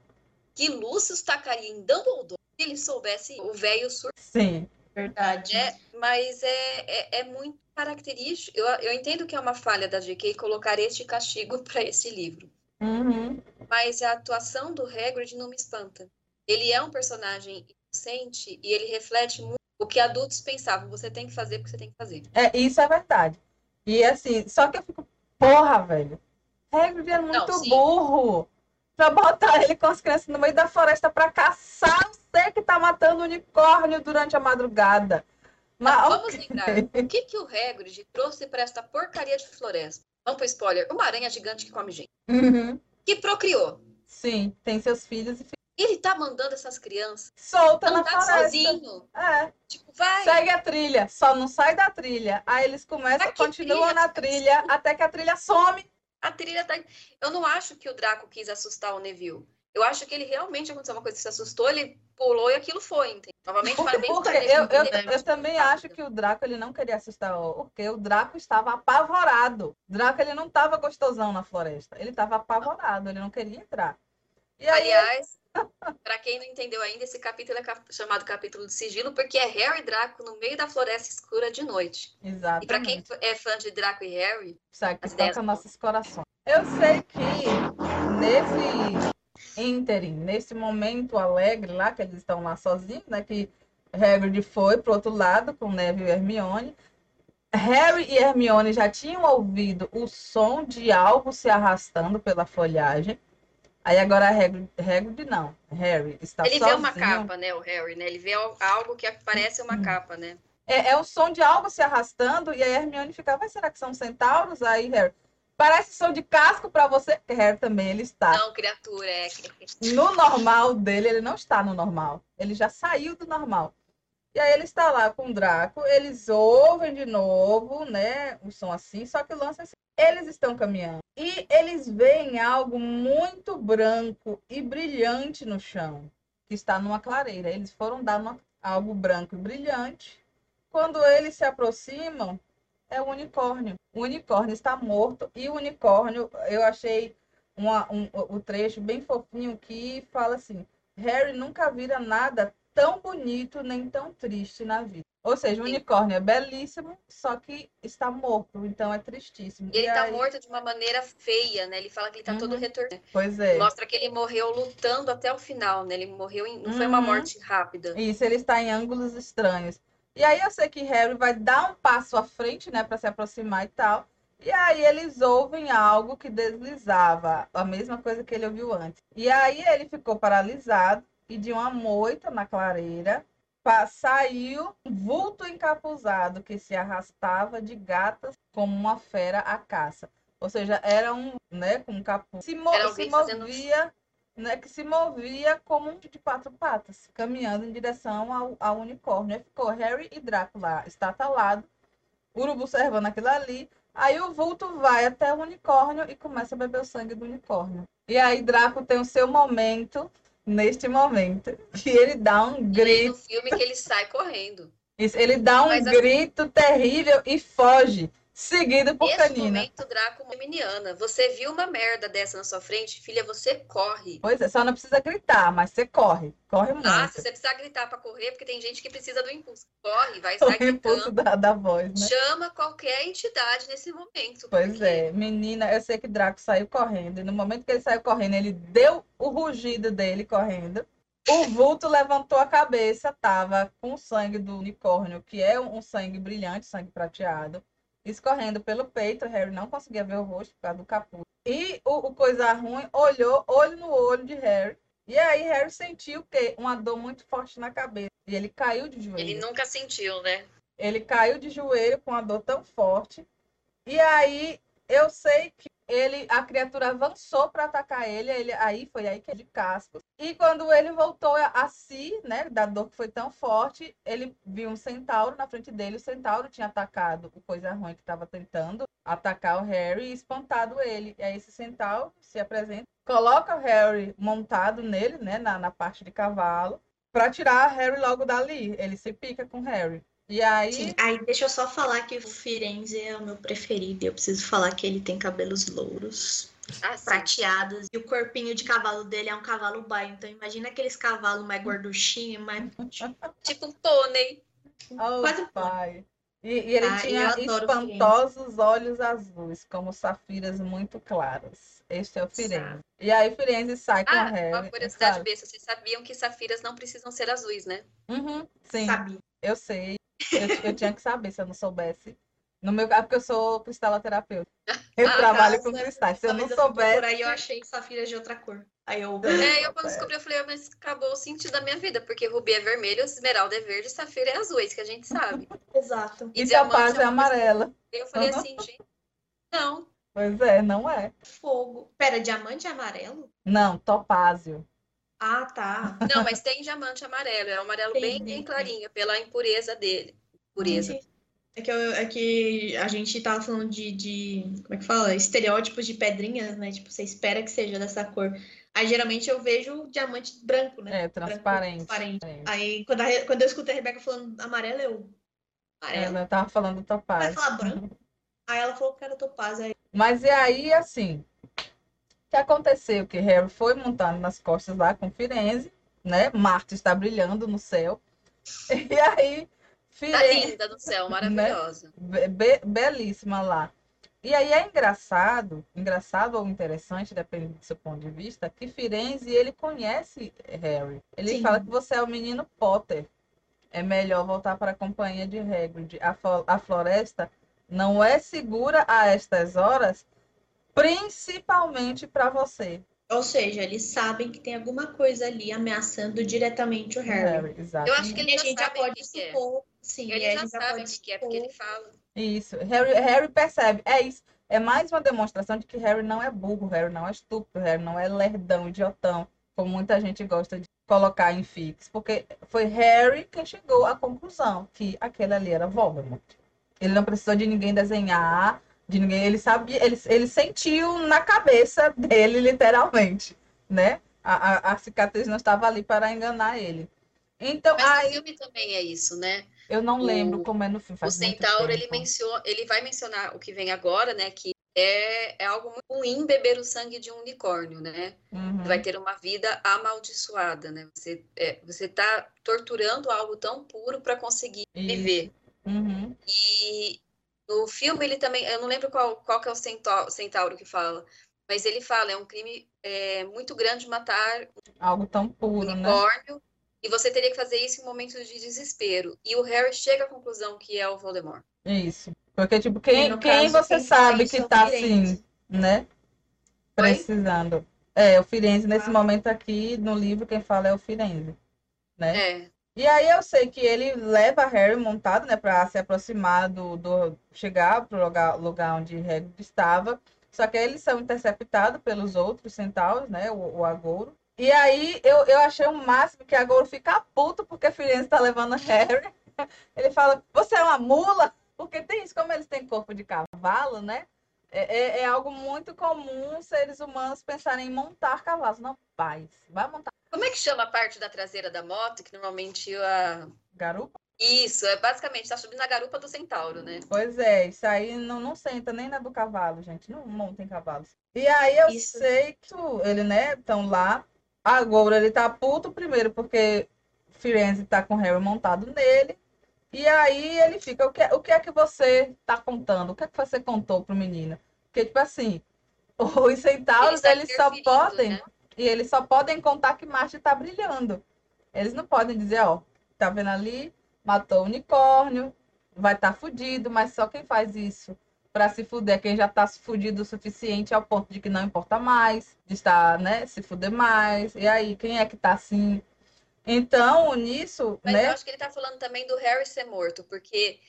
que Lúcio tacaria em Dumbledore se ele soubesse o velho sur Sim. Verdade. É, mas é, é, é muito característico. Eu, eu entendo que é uma falha da GK colocar este castigo para esse livro. Uhum. Mas a atuação do Hagrid não me espanta. ele é um personagem inocente e ele reflete muito o que adultos pensavam. Você tem que fazer porque você tem que fazer. É, isso é verdade. E assim, só que eu fico, porra, velho. Hagrid é muito Não, burro pra botar ele com as crianças no meio da floresta pra caçar você que tá matando unicórnio durante a madrugada. Mas, Vamos ok. lembrar, o que, que o Hagrid trouxe para esta porcaria de floresta? Vamos pro spoiler. Uma aranha gigante que come gente. Uhum. Que procriou. Sim, tem seus filhos e filhas. Ele tá mandando essas crianças Solta na andar floresta. sozinho. É, Tipo, vai. segue a trilha, só não sai da trilha. Aí eles começam, continuam trilha? na trilha até que a trilha some. A trilha tá. Eu não acho que o Draco quis assustar o Neville. Eu acho que ele realmente aconteceu uma coisa que se assustou, ele pulou e aquilo foi, entende? Novamente, Porque, parabéns porque pra ele, eu, eu, entendeu? eu também acho que o Draco ele não queria assustar o porque o Draco estava apavorado. O Draco ele não estava gostosão na floresta, ele estava apavorado, ele não queria entrar. Aliás, pra quem não entendeu ainda, esse capítulo é cap- chamado capítulo de sigilo, porque é Harry e Draco no meio da floresta escura de noite. E pra quem é fã de Draco e Harry, sabe que toca nossos corações. Eu sei que nesse ínterim, nesse momento alegre lá que eles estão lá sozinhos, né, que Hagrid foi pro outro lado com Neville e Hermione. Harry e Hermione já tinham ouvido o som de algo se arrastando pela folhagem. Aí agora Hagrid, Hagrid não, Harry está ele vê sozinho. uma capa, né, o Harry, né? Ele vê al- algo que parece uma capa, né? É, é o som de algo se arrastando e aí a Hermione fica, vai, será que são centauros? Aí Harry, parece som de casco para você. Harry também, ele está Não, criatura, é. no normal dele, ele não está no normal. Ele já saiu do normal. E aí ele está lá com o Draco, eles ouvem de novo, né? O som assim, só que o lance é assim. Eles estão caminhando e eles veem algo muito branco e brilhante no chão, que está numa clareira. Eles foram dar numa- algo branco e brilhante. Quando eles se aproximam, é o unicórnio. O unicórnio está morto e o unicórnio, eu achei uma- um, o trecho bem fofinho que fala assim: Harry nunca vira nada tão bonito nem tão triste na vida. Ou seja, o Sim. unicórnio é belíssimo, só que está morto, então é tristíssimo. Ele E tá aí- morto de uma maneira feia, né? Ele fala que ele tá todo Uhum. retornado. Pois é. Mostra que ele morreu lutando até o final, né? Ele morreu em... Não foi uma Uhum. morte rápida. Isso, ele está em ângulos estranhos. E aí eu sei que Harry vai dar um passo à frente, né, para se aproximar e tal. E aí eles ouvem algo que deslizava, a mesma coisa que ele ouviu antes. E aí ele ficou paralisado e de uma moita na clareira saiu um vulto encapuzado que se arrastava de gatas como uma fera à caça. Ou seja, era um, né, com um capuz. Se, mo se alguém fazendo- movia, né, que se movia como um de quatro patas, caminhando em direção ao, ao unicórnio. Aí ficou Harry e Draco lá, estatalado, urubu observando aquilo ali. Aí o vulto vai até o unicórnio e começa a beber o sangue do unicórnio. E aí Draco tem o seu momento, neste momento, que ele dá um E no grito. filme que ele sai correndo. Isso, Ele dá um Mas assim- grito terrível e foge, seguido por Nesse Canina. momento, Draco Geminiana. Você viu uma merda dessa na sua frente, filha, você corre. Pois é, só não precisa gritar, mas você corre. Corre muito. Ah, se você precisar gritar pra correr, porque tem gente que precisa do impulso. Corre, vai sair impulso gritando. da, da voz, né? Chama qualquer entidade nesse momento. Pois porque é, menina, eu sei que Draco saiu correndo. E no momento que ele saiu correndo, ele deu o rugido dele correndo. O vulto levantou a cabeça, tava com o sangue do unicórnio, que é um sangue brilhante, sangue prateado, escorrendo pelo peito. Harry não conseguia ver o rosto por causa do capuz. E o, o coisa ruim olhou, olho no olho de Harry. E aí Harry sentiu que uma dor muito forte na cabeça. E ele caiu de joelho. Ele nunca sentiu, né? Ele caiu de joelho com uma dor tão forte. E aí eu sei que ele, a criatura avançou para atacar ele, ele. Aí foi aí que ele de casco. E quando ele voltou a, si, né, da dor que foi tão forte, ele viu um centauro na frente dele. O centauro tinha atacado o coisa ruim que estava tentando atacar o Harry e espantado ele. E aí esse centauro se apresenta, coloca o Harry montado nele, né, na, na parte de cavalo, para tirar Harry logo dali. Ele se pica com Harry. E aí. Sim. Aí deixa eu só falar que o Firenze é o meu preferido. Eu preciso falar que ele tem cabelos louros, Ah, sim. prateados. E o corpinho de cavalo dele é um cavalo baio. Então imagina aqueles cavalos mais gorduchinhos, mais. Tipo um pônei. Oh, Quase um pai. E, e ele Ah, tinha espantosos olhos azuis, como safiras muito claras. Este é o Firenze. E aí Firenze sai com a Ah, Harry. uma curiosidade sabe? besta, vocês sabiam que safiras não precisam ser azuis, né? Uhum, sim, Sabia. eu sei. Eu, eu tinha que saber se eu não soubesse. No meu, é porque eu sou cristaloterapeuta. Eu Ah, trabalho tá, com cristais. Se eu não soubesse. e eu achei safiras de outra cor. Aí eu. É, eu quando descobri, eu falei, ah, mas acabou o sentido da minha vida, porque rubi é vermelho, esmeralda é verde, safira é azul, é isso que a gente sabe. Exato. E diamante topaz é amarela. Eu falei assim, gente, não. Pois é, não é. Fogo. Pera, diamante amarelo? Não, topázio. Ah, tá. Não, mas tem diamante amarelo, é um amarelo bem, bem clarinho, pela impureza dele. Pureza. Entendi. É que, eu- é que a gente tava falando de, de. Como é que fala? Estereótipos de pedrinhas, né? Tipo, você espera que seja dessa cor. Aí geralmente eu vejo diamante branco, né? É, transparente. transparente. É. Aí quando, a quando eu escutei a Rebeca falando amarelo, eu. Amarelo? Ela tava falando Vai topázio. falar branco? Aí ela falou que era topaz. Aí Mas e aí, assim, o que aconteceu? Que Harry foi montando nas costas lá com Firenze, né? Marte está brilhando no céu. E aí, Tá linda no céu, maravilhosa. be- be- belíssima lá. E aí é engraçado, engraçado ou interessante, depende do seu ponto de vista, que Firenze, ele conhece Harry. Ele Sim. fala que você é o menino Potter. É melhor voltar para a companhia de Hagrid. A, a floresta não é segura a estas horas, principalmente para você. Ou seja, eles sabem que tem alguma coisa ali ameaçando diretamente o Harry. Eu acho que ele a já gente já pode é. supor. Sim, Ele a já gente sabe o pode que é, porque ele fala. Isso. Harry, Harry percebe. É isso. É mais uma demonstração de que Harry não é burro, Harry não é estúpido, Harry não é lerdão, idiotão, como muita gente gosta de colocar em fix. Porque foi Harry quem chegou à conclusão que aquele ali era Voldemort. Ele não precisou de ninguém desenhar, de ninguém. Ele sabia, ele, ele sentiu na cabeça dele, literalmente, né? A, a, a cicatriz não estava ali para enganar ele. Então, Mas aí, filme também é isso, né? Eu não o- lembro como é no filme. O centauro, ele menciona, ele vai mencionar o que vem agora, né? Que é, é algo muito ruim beber o sangue de um unicórnio, né? Uhum. Você vai ter uma vida amaldiçoada, né? Você, é, você tá torturando algo tão puro para conseguir Isso. viver. Uhum. E no filme ele também, eu não lembro qual, qual que é o centauro, centauro que fala, mas ele fala, é um crime é, muito grande matar Algo tão um puro, né? E você teria que fazer isso em momentos de desespero. E o Harry chega à conclusão que é o Voldemort. Isso. Porque, tipo, quem, quem caso, você quem sabe que é tá Firenze. assim, né? Precisando. É, o Firenze, nesse Ah. momento aqui, no livro, quem fala é o Firenze, né? É, E aí eu sei que ele leva Harry montado, né, para se aproximar do, do chegar pro lugar, lugar onde Hagrid estava. Só que aí eles são interceptados pelos outros centauros, né, o, o Agouro. E aí eu, eu achei o máximo que Agouro fica puto porque Firenze está levando Harry. Ele fala: "Você é uma mula?" Porque tem isso, como eles têm corpo de cavalo, né? É, é, é algo muito comum seres humanos pensarem em montar cavalos. Não, paz, vai montar Como é que chama a parte da traseira da moto, que normalmente a... garupa? Isso, é basicamente, tá subindo na garupa do centauro, né? Pois é, isso aí não, não senta nem na do cavalo, gente. Não montem cavalos. E aí eu Isso. sei que ele, né, estão lá. Agora ele tá puto primeiro porque Firenze tá com Harry montado nele. E aí ele fica, o que, o que é que você tá contando? O que é que você contou pro menino? Porque, tipo assim, os centauros, Ele eles está só interferindo, podem, né? e eles só podem contar que Marte tá brilhando. Eles não podem dizer, ó, tá vendo ali? Matou o unicórnio, vai estar fudido, mas só quem faz isso para se fuder quem já tá fudido o suficiente ao ponto de que não importa mais, de estar, né, se fuder mais. E aí, quem é que tá assim? Então, nisso, Mas eu né? acho que ele tá falando também do Harry ser morto, porque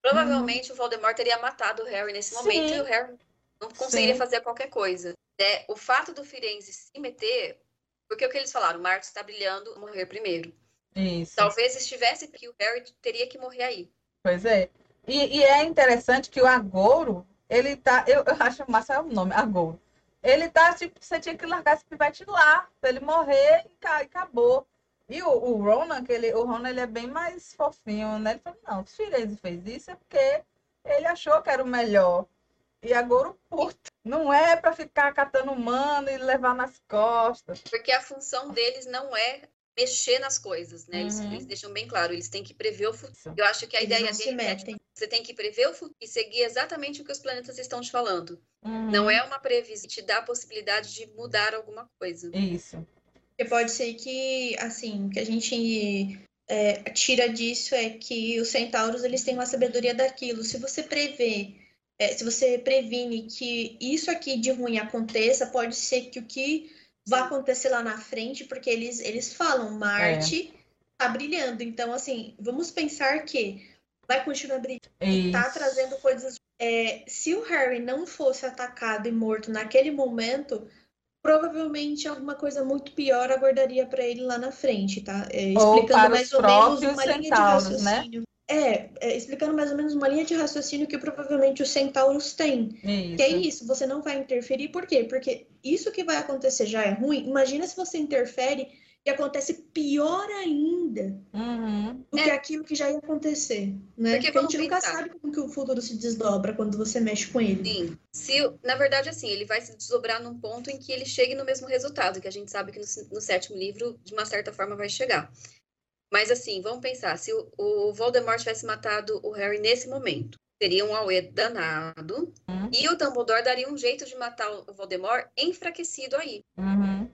provavelmente o Voldemort teria matado o Harry nesse momento Sim. e o Harry não conseguiria Sim. fazer qualquer coisa. É, o fato do Firenze se meter, porque o que eles falaram, Marte está brilhando, morrer primeiro. Isso. Talvez estivesse que o Harry teria que morrer aí. Pois é. E, e é interessante que o Agouro, ele tá. Eu, eu acho massa é o nome, Agouro. Ele tá, tipo, você tinha que largar esse pivete lá, pra ele morrer e, e acabou. E o, o Ronan, que ele, o Ronan, ele é bem mais fofinho, né? Ele falou, não, se Firenze fez isso é porque ele achou que era o melhor. E Agouro, puto, não é pra ficar catando humano e levar nas costas. Porque a função deles não é mexer nas coisas, né? Eles, Uhum. eles deixam bem claro, eles têm que prever o futuro. Eu acho que a Eles ideia dele é metem. você tem que prever o futuro e seguir exatamente o que os planetas estão te falando. Uhum. Não é uma previsão que te dá a possibilidade de mudar alguma coisa. Isso. Porque pode ser que, assim, o que a gente é, tira disso é que os centauros, eles têm uma sabedoria daquilo. Se você prevê, é, se você previne que isso aqui de ruim aconteça, pode ser que o que vai acontecer lá na frente, porque eles, eles falam, Marte tá brilhando. Então, assim, vamos pensar que vai continuar brilhando. Isso. tá trazendo coisas. É, se o Harry não fosse atacado e morto naquele momento, provavelmente alguma coisa muito pior aguardaria para ele lá na frente, tá? É, explicando mais os ou menos uma linha de centauros, né? É, é, explicando mais ou menos uma linha de raciocínio que provavelmente os centauros têm. Que é Isso. você não vai interferir, por quê? Porque isso que vai acontecer já é ruim. Imagina se você interfere e acontece pior ainda Uhum. do É. que aquilo que já ia acontecer, né? Porque Porque, a gente nunca pensar. sabe como que o futuro se desdobra quando você mexe com ele. Sim. Se, na verdade, assim, ele vai se desdobrar num ponto em que ele chegue no mesmo resultado, que a gente sabe que no, no sétimo livro, de uma certa forma, vai chegar. Mas, assim, vamos pensar, se o, o Voldemort tivesse matado o Harry nesse momento, seria um auê danado, Hum. e o Dumbledore daria um jeito de matar o Voldemort enfraquecido aí. Uhum.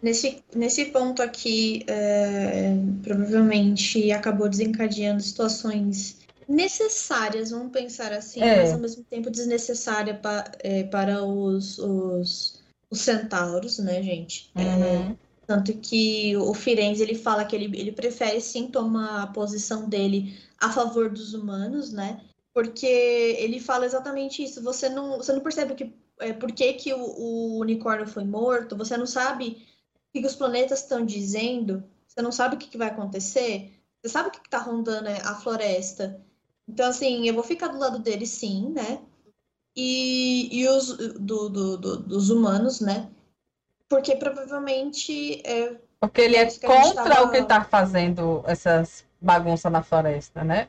Nesse, nesse ponto aqui, é, provavelmente acabou desencadeando situações necessárias, vamos pensar assim, É. mas ao mesmo tempo desnecessária pa- é, para os, os, os centauros, né, gente? É, Uhum. Tanto que o Firenze ele fala que ele, ele prefere sim tomar a posição dele a favor dos humanos, né? Porque ele fala exatamente isso. Você não, você não percebe que, é, por que, que o, o unicórnio foi morto, você não sabe o que, os planetas estão dizendo, você não sabe o que, que vai acontecer, você sabe o que está rondando é, a floresta. Então, assim, eu vou ficar do lado dele sim, né? E, e os do, do- do- dos humanos, né? Porque provavelmente é, Porque ele é contra tava- o que está fazendo essas bagunças na floresta, né?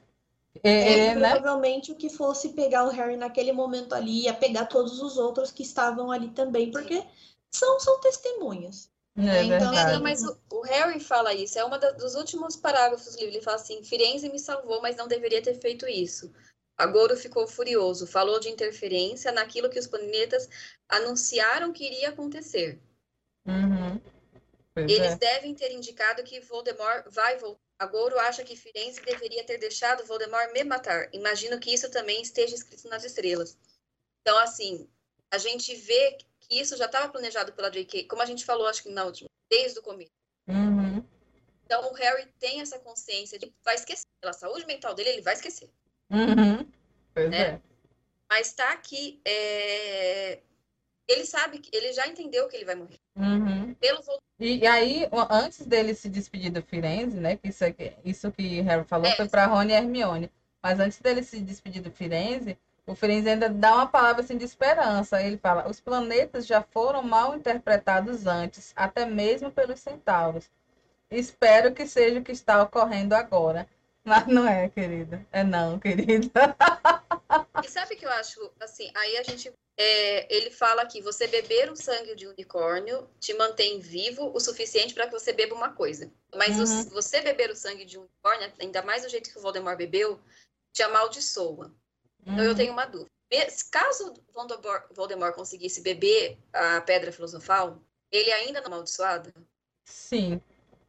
E- É, né? provavelmente o que fosse pegar o Harry naquele momento ali ia pegar todos os outros que estavam ali também, porque são, são testemunhas. É então, É, mas o, o Harry fala isso, é uma da- dos últimos parágrafos do livro. Ele fala assim: Firenze me salvou, mas não deveria ter feito isso. Agoro ficou furioso, falou de interferência naquilo que os planetas anunciaram que iria acontecer. Uhum. Eles é. devem ter indicado que Voldemort vai voltar. Agoro acha que Firenze deveria ter deixado Voldemort me matar. Imagino que isso também esteja escrito nas estrelas. Então, assim, a gente vê que isso já estava planejado pela J.K., como a gente falou, acho que na última, desde o começo. Uhum. Então, o Harry tem essa consciência de vai esquecer. Pela saúde mental dele, ele vai esquecer. Uhum. Pois Né? é. Mas tá aqui, é, ele sabe, que ele já entendeu que ele vai morrer. Uhum. Pelo. E, e aí, antes dele se despedir do Firenze, né? Que isso, aqui, isso que Harry falou É. foi para Rony e Hermione. Mas antes dele se despedir do Firenze, o Firenze ainda dá uma palavra assim, de esperança. Ele fala: os planetas já foram mal interpretados antes, até mesmo pelos centauros. Espero que seja o que está ocorrendo agora. Mas não é, querida. É não, querida. E sabe o que eu acho, assim, aí a gente, é, ele fala que você beber o sangue de unicórnio te mantém vivo o suficiente para que você beba uma coisa. Mas Uhum. o- você beber o sangue de unicórnio, ainda mais do jeito que o Voldemort bebeu, te amaldiçoa. Então eu Uhum. tenho uma dúvida. Caso Voldemort, Voldemort conseguisse beber a pedra filosofal, ele ainda não é amaldiçoado? Sim.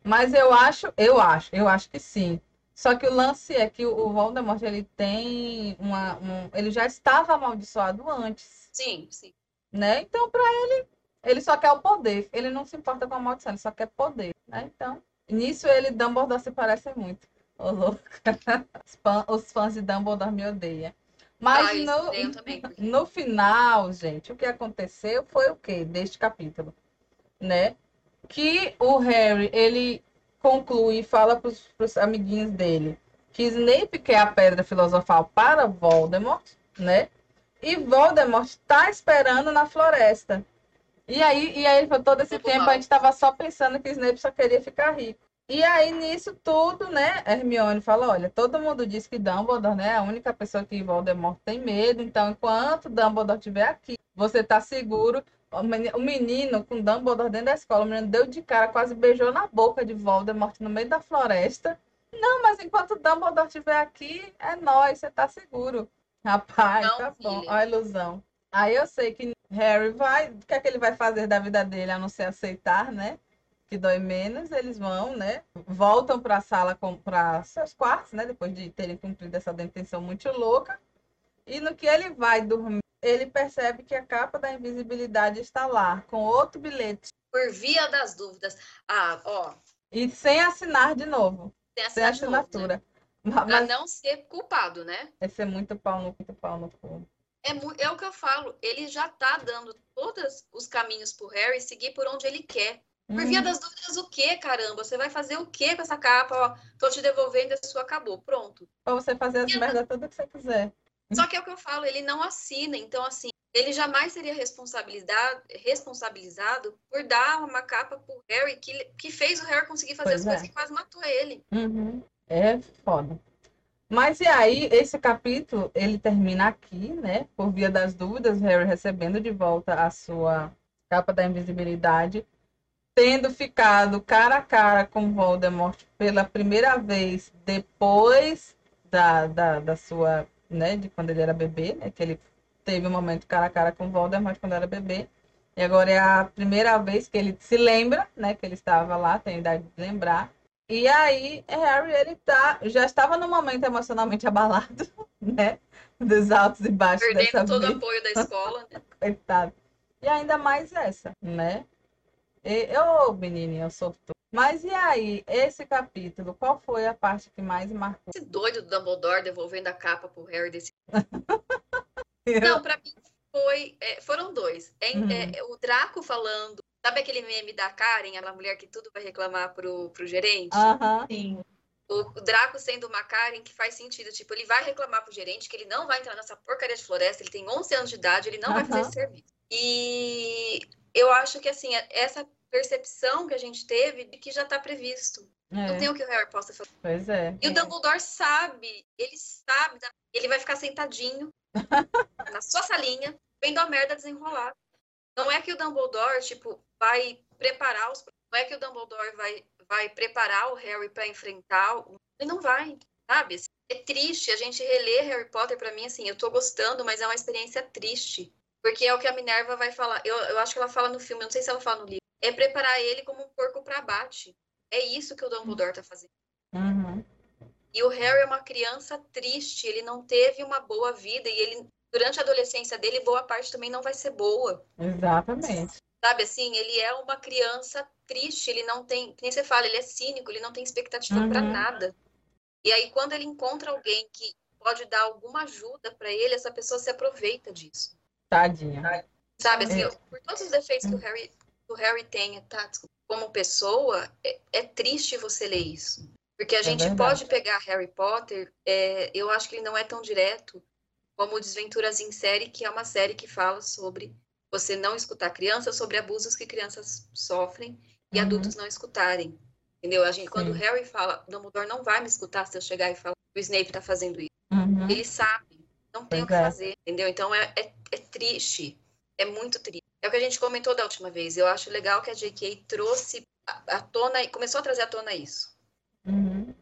Mas eu acho, eu acho, eu acho que sim. Só que o lance é que o Voldemort, ele tem uma, um, ele já estava amaldiçoado antes, Sim, sim. né? Então, para ele, ele só quer o poder. Ele não se importa com a maldição, ele só quer poder, né? Então, nisso ele e Dumbledore se parecem muito. Ô, louco. Os fã- Os fãs de Dumbledore me odeiam. Mas Ah, no, no final, gente, o que aconteceu foi o quê? Deste capítulo, né? Que o Harry, ele conclui e fala para os amiguinhos dele que Snape quer a pedra filosofal para Voldemort, né? E Voldemort está esperando na floresta. E aí, e aí por todo esse Tempo tempo, mal. a gente estava só pensando que Snape só queria ficar rico. E aí, nisso tudo, né, Hermione fala, olha, todo mundo diz que Dumbledore, né, é a única pessoa que Voldemort tem medo, então enquanto Dumbledore estiver aqui, você tá seguro. O menino com Dumbledore dentro da escola, o menino deu de cara, quase beijou na boca de Voldemort no meio da floresta. Não, mas enquanto Dumbledore estiver aqui, é nós, você tá seguro. Rapaz, não, tá bom, olha a ilusão. Aí eu sei que Harry vai, o que é que ele vai fazer da vida dele, a não ser aceitar, né? que dói menos, eles vão, né? Voltam para a sala, para seus quartos, né? Depois de terem cumprido essa detenção muito louca. E no que ele vai dormir, ele percebe que a capa da invisibilidade está lá, com outro bilhete. Por via das dúvidas. Ah, ó. E sem assinar de novo. Sem, sem assinatura. Novo, né? Pra não ser culpado, né? Esse é muito pau no, muito pau no cu. É, é o que eu falo. Ele já tá dando todos os caminhos pro Harry seguir por onde ele quer. Por via uhum. das dúvidas, o que, caramba? Você vai fazer o que com essa capa? Ó, tô te devolvendo, a sua acabou. Pronto. Pra você fazer as merdas tudo que você quiser. Só que é o que eu falo, ele não assina. Então, assim, ele jamais seria responsabilizado, responsabilizado por dar uma capa pro Harry que, que fez o Harry conseguir fazer pois as é. coisas que quase matou ele. Uhum. É foda. Mas e aí, esse capítulo, ele termina aqui, né? Por via das dúvidas, Harry recebendo de volta a sua capa da invisibilidade tendo ficado cara a cara com Voldemort pela primeira vez depois da, da, da sua, né, de quando ele era bebê, né, que ele teve um momento cara a cara com Voldemort quando era bebê, e agora é a primeira vez que ele se lembra, né, que ele estava lá, tem idade de lembrar, e aí Harry, ele tá, já estava no momento emocionalmente abalado, né, dos altos e baixos Perdendo dessa todo o apoio da escola, né? Coitado. E ainda mais essa, né? Eu, menininha, eu sou. Mas e aí, esse capítulo, qual foi a parte que mais marcou? Esse doido do Dumbledore devolvendo a capa pro Harry desse. Não, pra mim foi. É, foram dois. É, uhum. é, o Draco falando. Sabe aquele meme da Karen, aquela mulher que tudo vai reclamar pro, pro gerente? Uhum. Sim. O, o Draco sendo uma Karen que faz sentido. Tipo, ele vai reclamar pro gerente que ele não vai entrar nessa porcaria de floresta, ele tem 11 anos de idade, ele não uhum. vai fazer esse serviço. E eu acho que, assim, essa percepção que a gente teve de que já está previsto. É. Não tem o que o Harry possa fazer. Pois é. E o Dumbledore sabe, ele sabe, ele vai ficar sentadinho na sua salinha, vendo a merda desenrolar. Não é que o Dumbledore, tipo, vai preparar os. Não é que o Dumbledore vai, vai preparar o Harry para enfrentar. O... Ele não vai, sabe? É triste a gente reler Harry Potter para mim, assim, eu tô gostando, mas é uma experiência triste. Porque é o que a Minerva vai falar. Eu, eu acho que ela fala no filme, não sei se ela fala no livro é preparar ele como um porco para abate. É isso que o Dumbledore está fazendo. Uhum. E o Harry é uma criança triste, ele não teve uma boa vida e ele durante a adolescência dele boa parte também não vai ser boa. Exatamente. Sabe assim, ele é uma criança triste, ele não tem, nem você fala, ele é cínico, ele não tem expectativa uhum. para nada. E aí quando ele encontra alguém que pode dar alguma ajuda para ele, essa pessoa se aproveita disso. Tadinha. Sabe assim, é. por todos os defeitos que o Harry o Harry tem, tá? Como pessoa, é, é triste você ler isso. Porque a é gente verdade. pode pegar Harry Potter, é, eu acho que ele não é tão direto como Desventuras em Série, que é uma série que fala sobre você não escutar crianças, sobre abusos que crianças sofrem e uhum. adultos não escutarem. Entendeu? A gente, quando o Harry fala, Dumbledore não vai me escutar se eu chegar e falar que o Snape tá fazendo isso. Uhum. Ele sabe, não tem pois o que é. fazer, entendeu? Então é, é, é triste, é muito triste. É o que a gente comentou da última vez. Eu acho legal que a J.K. trouxe à tona e começou a trazer à tona isso. Uhum.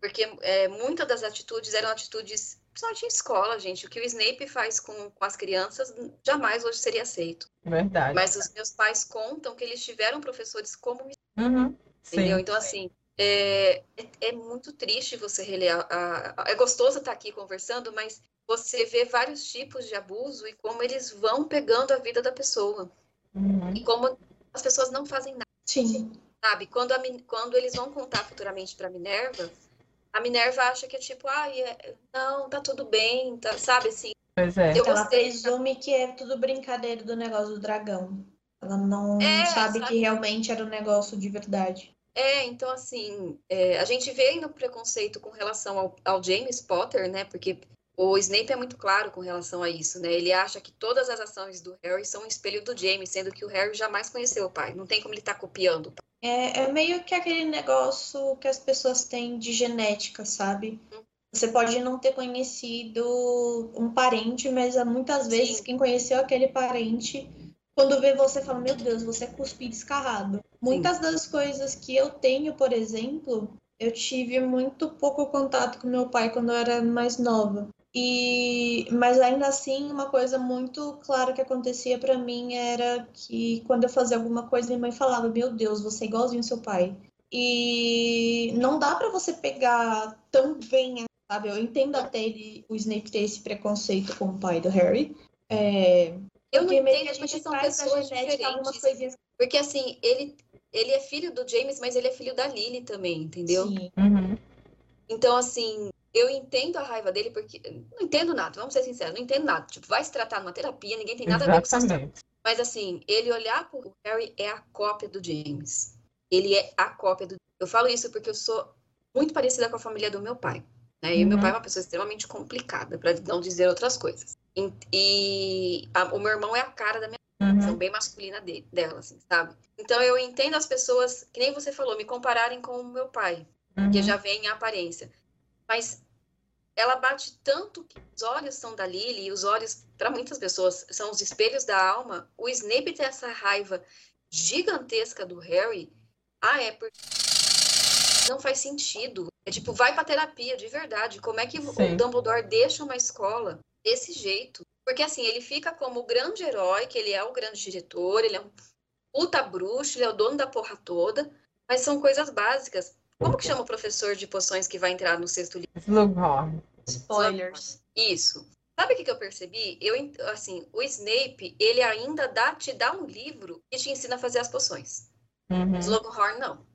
Porque é, muitas das atitudes eram atitudes, principalmente em escola, gente. O que o Snape faz com, com as crianças jamais hoje seria aceito. Verdade. Mas os meus pais contam que eles tiveram professores como uhum. Entendeu? Sim. Então, assim, é, é, é, muito triste você reler. A, a, a, é gostoso estar aqui conversando, mas você vê vários tipos de abuso e como eles vão pegando a vida da pessoa. Uhum. E como as pessoas não fazem nada. Sim. Sabe? Quando, a, quando eles vão contar futuramente para Minerva, a Minerva acha que é tipo, ah, é, não, tá tudo bem, tá, sabe assim. Pois é. Eu Ela presume que é tudo brincadeira do negócio do dragão. Ela não é, sabe, sabe, que realmente era um negócio de verdade. É, então assim, é, a gente vê no preconceito com relação ao, ao James Potter, né? Porque o Snape é muito claro com relação a isso, né? Ele acha que todas as ações do Harry são um espelho do James, sendo que o Harry jamais conheceu o pai. Não tem como ele estar tá copiando. É, é meio que aquele negócio que as pessoas têm de genética, sabe? Você pode não ter conhecido um parente, mas muitas vezes Sim. quem conheceu aquele parente, quando vê você, fala: Meu Deus, você é cuspir descarrado. Muitas das coisas que eu tenho, por exemplo, eu tive muito pouco contato com meu pai quando eu era mais nova. E, mas ainda assim, uma coisa muito clara que acontecia pra mim era que quando eu fazia alguma coisa, minha mãe falava: Meu Deus, você é igualzinho ao seu pai. E não dá pra você pegar tão bem, sabe? Eu entendo até ele, o Snape ter esse preconceito com o pai do Harry. É, Eu não entendo porque são pessoas diferentes. Porque assim, ele, ele é filho do James, mas ele é filho da Lily também, entendeu? Sim. Uhum. Então, assim, eu entendo a raiva dele, porque. Não entendo nada, vamos ser sinceros, não entendo nada. Tipo, vai se tratar numa terapia, ninguém tem nada a ver com isso. Exatamente. Mas assim, ele olhar pro Harry é a cópia do James. Ele é a cópia do. Eu falo isso porque eu sou muito parecida com a família do meu pai. Né? E o meu Uhum. pai é uma pessoa extremamente complicada, para não dizer outras coisas. E, e a- o meu irmão é a cara da minha são Uhum. bem masculina de- dela, assim, sabe? Então eu entendo as pessoas, que nem você falou, me compararem com o meu pai, que Uhum. já vem em aparência. Mas ela bate tanto que os olhos são da Lily, e os olhos, para muitas pessoas, são os espelhos da alma. O Snape tem essa raiva gigantesca do Harry. Ah, é porque não faz sentido. É tipo, vai pra terapia, de verdade. Como é que Sim. o Dumbledore deixa uma escola desse jeito? Porque assim, ele fica como o grande herói, que ele é o grande diretor, ele é um puta bruxo, ele é o dono da porra toda, mas são coisas básicas. Como que chama o professor de poções que vai entrar no sexto livro? Slughorn. Spoilers. Isso. Sabe o que, que eu percebi? Eu, assim, o Snape, ele ainda dá, te dá um livro que te ensina a fazer as poções. Uhum. Slughorn, não.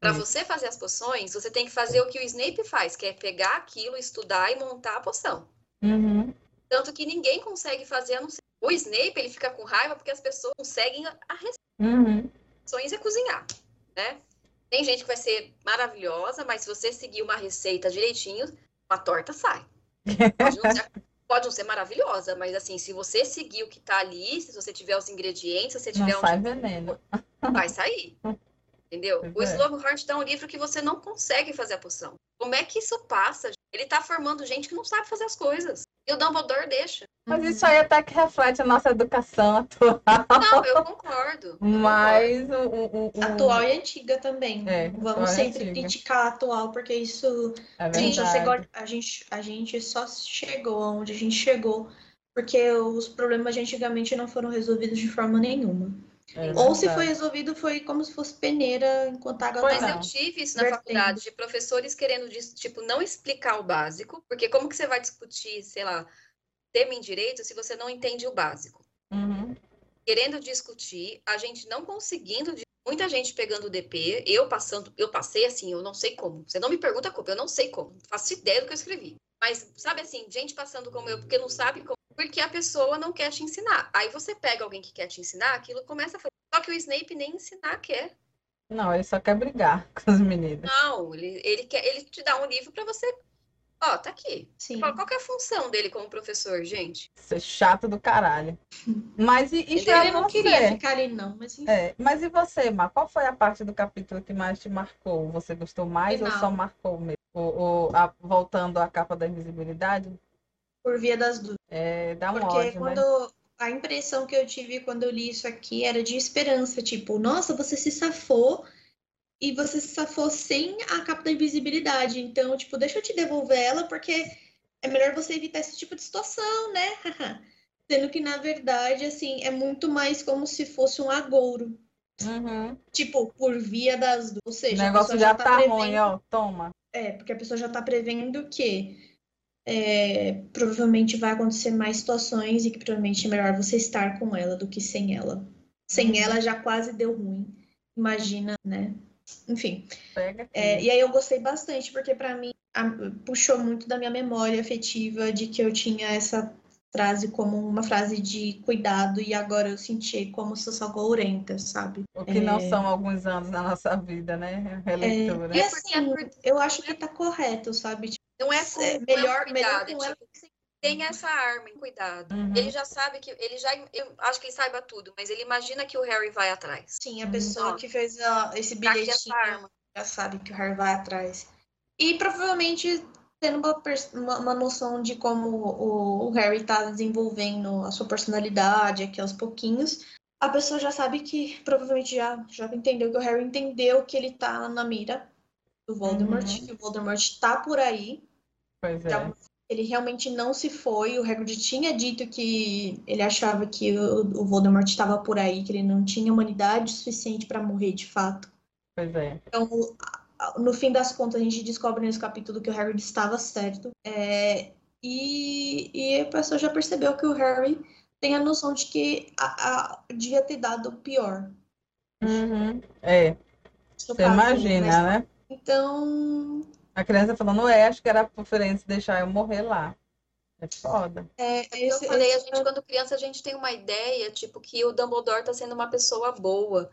Para Isso. você fazer as poções, você tem que fazer o que o Snape faz, que é pegar aquilo, estudar e montar a poção. Uhum. Tanto que ninguém consegue fazer a não ser. O Snape, ele fica com raiva porque as pessoas conseguem a a Uhum. sonhos é cozinhar, né? Tem gente que vai ser maravilhosa, mas se você seguir uma receita direitinho, uma torta sai. Pode não ser, pode não ser maravilhosa, mas assim, se você seguir o que tá ali, se você tiver os ingredientes, se você Não tiver sai um veneno. vai sair. Entendeu? O é. Slughorn te dá um livro que você não consegue fazer a poção. Como é que isso passa? Ele tá formando gente que não sabe fazer as coisas. E o Dumbledore deixa. Mas isso aí até que reflete a nossa educação atual. Não, eu concordo. eu. Mas o, o, o- o- Atual e antiga também. É, Vamos sempre antiga. criticar a atual, porque isso. É Gente, a, gente, a gente só chegou onde a gente chegou porque os problemas de antigamente não foram resolvidos de forma nenhuma. É Ou se foi resolvido, foi como se fosse peneira enquanto a água Mas tava- eu tive isso na Vertendo. faculdade, de professores querendo, tipo, não explicar o básico, porque como que você vai discutir, sei lá, tema em direito se você não entende o básico? Uhum. Querendo discutir, a gente não conseguindo, muita gente pegando o DP, eu passando, eu passei assim, eu não sei como. Você não me pergunta como, eu não sei como, não faço ideia do que eu escrevi. Mas, sabe assim, gente passando como eu, porque não sabe como, porque a pessoa não quer te ensinar. Aí você pega alguém que quer te ensinar, aquilo começa a fazer. Só que o Snape nem ensinar quer. Não, ele só quer brigar com os meninos. Não, ele, ele quer, ele te dá um livro para você. Ó, tá aqui. Sim. Qual, qual que é a função dele como professor, gente? Ser chato do caralho. Mas e, e Ele não você? queria ficar ali, não, mas enfim. É, mas e você, Mar? Qual foi a parte do capítulo que mais te marcou? Você gostou mais ou Final. só marcou mesmo? Ou, ou a- voltando à capa da invisibilidade? Por via das dúvidas. É, dá um Porque ódio, quando né? a impressão que eu tive quando eu li isso aqui era de esperança, tipo, nossa, você se safou e você se safou sem a capa da invisibilidade. Então, tipo, deixa eu te devolver ela porque é melhor você evitar esse tipo de situação, né? Sendo que, na verdade, assim, é muito mais como se fosse um agouro. Uhum. Tipo, por via das dúvidas. Ou O seja, a negócio pessoa já tá prevendo- ruim, ó. Toma. É, porque a pessoa já está prevendo que é, provavelmente vai acontecer mais situações e que provavelmente é melhor você estar com ela do que sem ela. Sem Uhum. ela já quase deu ruim. Imagina, né? Enfim. Pega aqui. É, e aí eu gostei bastante, porque para mim a- puxou muito da minha memória afetiva de que eu tinha essa frase como uma frase de cuidado e agora eu senti como se eu sou gourenta, sabe? O que não é. são alguns anos na nossa vida, né? Releitura. E É assim, é por- eu acho que tá correto, sabe? Tipo, Não é com é não melhor, é melhor cuidado, com ela tipo, tem essa arma, cuidado. Uhum. Ele já sabe que ele já, eu acho que ele saiba tudo, mas ele imagina que o Harry vai atrás. Sim, a pessoa ó. que fez a- esse Tá bilhetinho essa arma. já sabe que o Harry vai atrás. E provavelmente tendo uma, uma, uma noção de como o, o Harry tá desenvolvendo a sua personalidade aqui aos pouquinhos, a pessoa já sabe que provavelmente já, já entendeu que o Harry entendeu que ele tá na mira do Voldemort, Uhum. que o Voldemort tá por aí. Pois é. Então, ele realmente não se foi. O Hagrid tinha dito que ele achava que o, o Voldemort estava por aí, que ele não tinha humanidade suficiente para morrer de fato. Pois é. Então, no fim das contas, a gente descobre nesse capítulo que o Hagrid estava certo. É, e, e a pessoa já percebeu que o Harry tem a noção de que a, a- devia ter dado pior. Uhum. É, você imagina, né? Então, A criança falando, é, acho que era preferência deixar eu morrer lá. É foda. é, É que esse, eu falei, a esse- gente, quando criança, a gente tem uma ideia, tipo, que o Dumbledore tá sendo uma pessoa boa.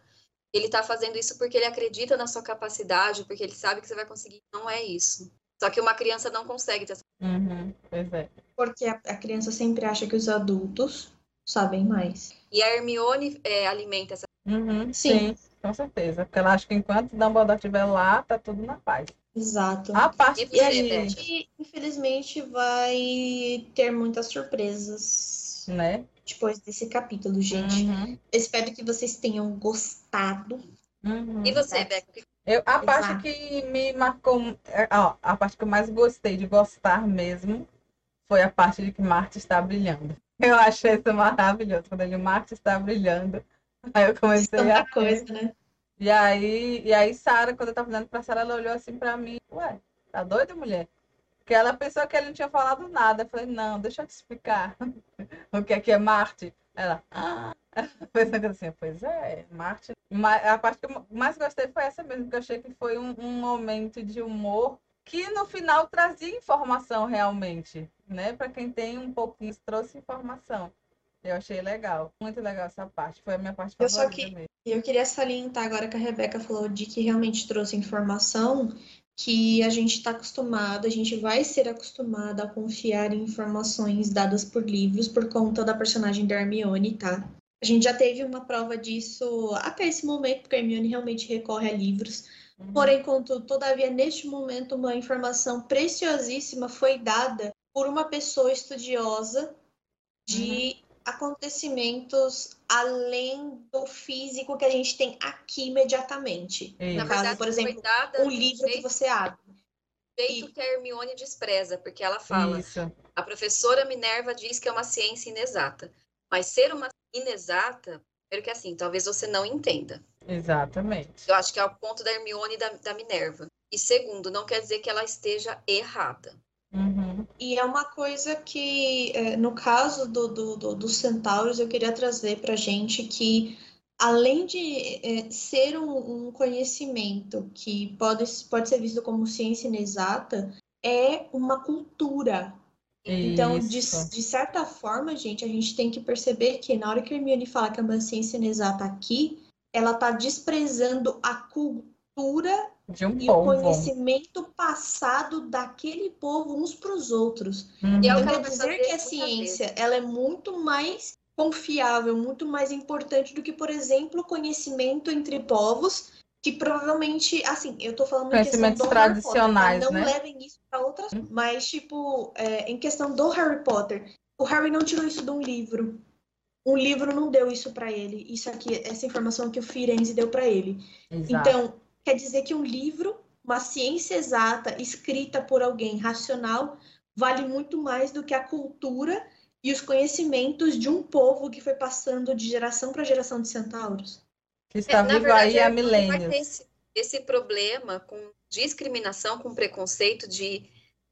Ele tá fazendo isso porque ele acredita na sua capacidade, porque ele sabe que você vai conseguir. Não é isso. Só que uma criança não consegue ter essa. Uhum. Pois é. porque a, a criança sempre acha que os adultos sabem mais. E a Hermione é, alimenta essa. Uhum. Sim. Sim, com certeza. Porque ela acha que enquanto Dumbledore estiver lá, tá tudo na paz. Exato. A parte E que... você, Beth? E infelizmente vai ter muitas surpresas Né? depois desse capítulo, gente. Uhum. Espero que vocês tenham gostado. Uhum. E você. Beca? Eu, a parte Exato. que me marcou, é, ó, a parte que eu mais gostei de gostar mesmo foi a parte de que Marte está brilhando. Eu achei isso maravilhoso, quando ele Marte está brilhando. Aí eu comecei a Tanta coisa, né? E aí, e aí Sara, quando eu tava olhando pra Sara, ela olhou assim pra mim, ué, tá doida, mulher? Porque ela pensou que ele não tinha falado nada. Eu falei, não, deixa eu te explicar o que é que é Marte. Ela, ah, pensando assim, pois é, Marte. Mas a parte que eu mais gostei foi essa mesmo, porque eu achei que foi um, um momento de humor que no final trazia informação realmente, né? Para quem tem um pouquinho, trouxe informação. Eu achei legal, muito legal essa parte. Foi a minha parte Eu só favorita que- mesmo. Eu queria salientar agora que a Rebeca falou de que realmente trouxe informação que a gente está acostumado, a gente vai ser acostumado a confiar em informações dadas por livros por conta da personagem da Hermione, tá? A gente já teve uma prova disso até esse momento, porque a Hermione realmente recorre a livros. Uhum. Porém, contudo, todavia, neste momento, uma informação preciosíssima foi dada por uma pessoa estudiosa de acontecimentos além do físico que a gente tem aqui imediatamente. Isso. Na No caso, verdade, por exemplo, um livro que jeito, você abre. jeito que a Hermione despreza, porque ela fala, Isso. a professora Minerva diz que é uma ciência inexata. Mas ser uma inexata, primeiro que assim, talvez você não entenda. Exatamente. Eu acho que é o ponto da Hermione e da, da Minerva. E segundo, não quer dizer que ela esteja errada. Uhum. E é uma coisa que, é, no caso do, do, do- dos centauros, eu queria trazer para gente que, além de é, ser um, um conhecimento que pode, pode ser visto como ciência inexata, é uma cultura. Então, de, de certa forma, gente, a gente tem que perceber que na hora que a Hermione fala que é uma ciência inexata aqui, ela está desprezando a cultura De um e o povo. conhecimento passado daquele povo uns para os outros. Uhum. E é o Então, que ela quer vai dizer que a ciência ela é muito mais confiável, muito mais importante do que, por exemplo, o conhecimento entre povos, que provavelmente, assim, eu tô falando Conhecimentos Potter, tá? tradicionais, não né? levem isso para outras, mas tipo, é, em questão do Harry Potter, o Harry não tirou isso de um livro. Um livro não deu isso para ele. Isso aqui, essa informação que o Firenze deu para ele. Exato. Então, quer dizer que um livro, uma ciência exata, escrita por alguém racional, vale muito mais do que a cultura e os conhecimentos de um povo que foi passando de geração para geração de centauros. que está É, na vivo verdade, aí há ter milênios. esse, esse problema com discriminação, com preconceito de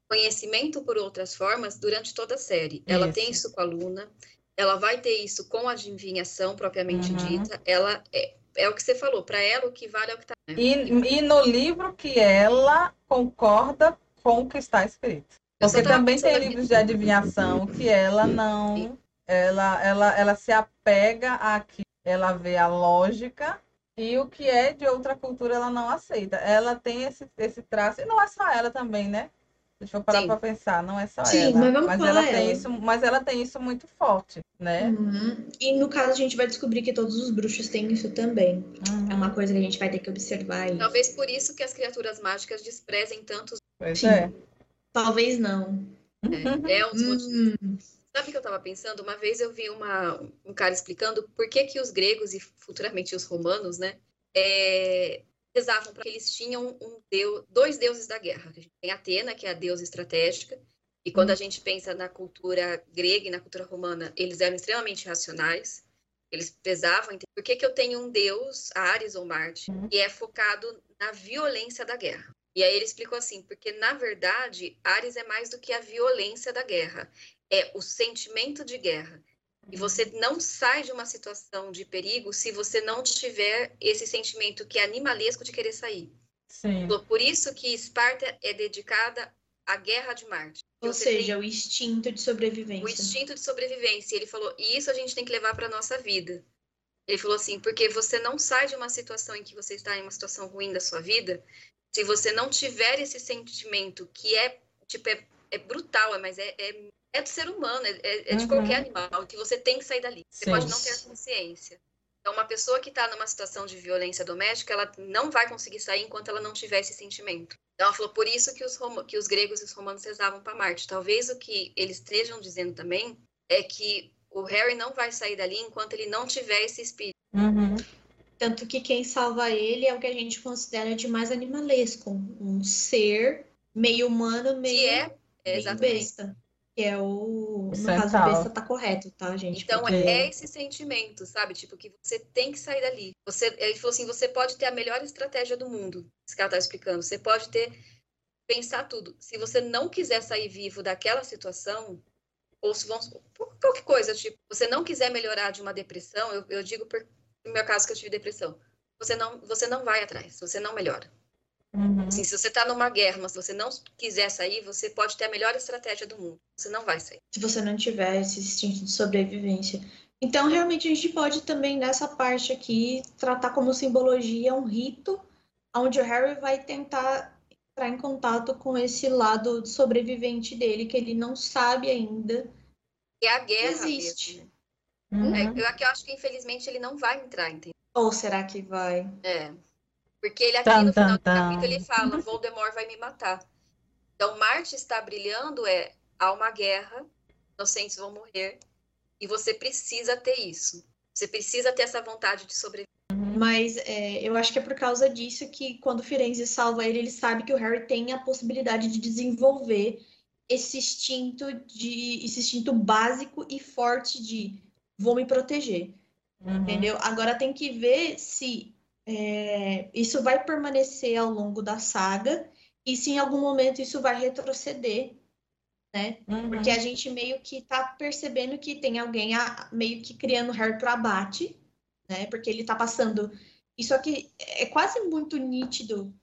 conhecimento por outras formas durante toda a série. Ela Isso. tem isso com a Luna, ela vai ter isso com a adivinhação propriamente Uhum. dita. Ela é, é o que você falou, para ela o que vale é o que está. E, e no livro que ela concorda com o que está escrito. Porque também tem livros de adivinhação que ela não. Ela, ela, ela se apega a que ela vê a lógica e o que é de outra cultura ela não aceita. Ela tem esse, esse traço, e não é só ela também, né? Se for parar para pensar, não é só Sim, ela. mas vamos mas falar ela tem ela. isso, mas ela tem isso muito forte, né? Uhum. E no caso, a gente vai descobrir que todos os bruxos têm isso também. Uhum. É uma coisa que a gente vai ter que observar aí. Talvez por isso que as criaturas mágicas desprezem tanto os Pois Sim. é. Talvez não. é, é um dos motivos. Hum, Sabe o que eu estava pensando? Uma vez eu vi uma, um cara explicando por que, que os gregos e futuramente os romanos, né, é, rezavam para eles tinham um deus, dois deuses da guerra. A gente tem Atena, que é a deusa estratégica, e quando a gente pensa na cultura grega e na cultura romana, eles eram extremamente racionais. Eles prezavam. então, Por que, que eu tenho um deus, Ares ou Marte, Uhum. que é focado na violência da guerra? E aí ele explicou assim, porque na verdade, Ares é mais do que a violência da guerra é o sentimento de guerra. E você não sai de uma situação de perigo se você não tiver esse sentimento que é animalesco de querer sair. Sim. Por isso que Esparta é dedicada à guerra de Marte. ou seja, o instinto de sobrevivência. o instinto de sobrevivência. Ele falou, e isso a gente tem que levar para nossa vida. Ele falou assim, porque você não sai de uma situação em que você está em uma situação ruim da sua vida, se você não tiver esse sentimento que é, tipo, é, é brutal, mas é, é, é do ser humano, é, é- é de Uhum. qualquer animal, que você tem que sair dali. Você Sim. pode não ter a consciência. Então, uma pessoa que está numa situação de violência doméstica, ela não vai conseguir sair enquanto ela não tiver esse sentimento. Então, ela falou, por isso que os, que os gregos e os romanos rezavam para Marte. Talvez o que eles estejam dizendo também é que o Harry não vai sair dali enquanto ele não tiver esse espírito. Uhum. Tanto que quem salva ele é o que a gente considera de mais animalesco. Um ser meio humano, meio, Que é, é meio besta. Que é o. No Central. caso, besta tá correto, tá, gente? Então, Porque- é esse sentimento, sabe? Tipo, que você tem que sair dali. Você, ele falou assim, você pode ter a melhor estratégia do mundo. Esse cara tá explicando. Você pode ter, pensar tudo. Se você não quiser sair vivo daquela situação, ou se vão, por qualquer coisa, tipo, você não quiser melhorar de uma depressão, eu, eu digo por, no meu caso que eu tive depressão, você não, você não vai atrás, você não melhora. Uhum. Assim, se você tá numa guerra, mas se você não quiser sair, você pode ter a melhor estratégia do mundo. Você não vai sair. se você não tiver esse instinto de sobrevivência. Então, realmente, a gente pode também, nessa parte aqui, tratar como simbologia um rito, onde o Harry vai tentar entrar em contato com esse lado sobrevivente dele, que ele não sabe ainda. E a guerra Existe. mesmo. Uhum. É, eu, eu acho que, infelizmente, ele não vai entrar, entendeu? Ou será que vai? É. Porque ele aqui Tan, no final tan, do capítulo ele fala, Voldemort vai me matar. Então Marte está brilhando é há uma guerra, inocentes vão morrer e você precisa ter isso. Você precisa ter essa vontade de sobreviver. Mas é, eu acho que é por causa disso que quando o Firenze salva ele, ele sabe que o Harry tem a possibilidade de desenvolver esse instinto de esse instinto básico e forte de vou me proteger. Uhum. Entendeu? Agora tem que ver se é, isso vai permanecer ao longo da saga e se em algum momento isso vai retroceder, né? Uhum. Porque a gente meio que tá percebendo que tem alguém a- meio que criando Harry para abate, né? Porque ele tá passando. Isso aqui é quase muito nítido,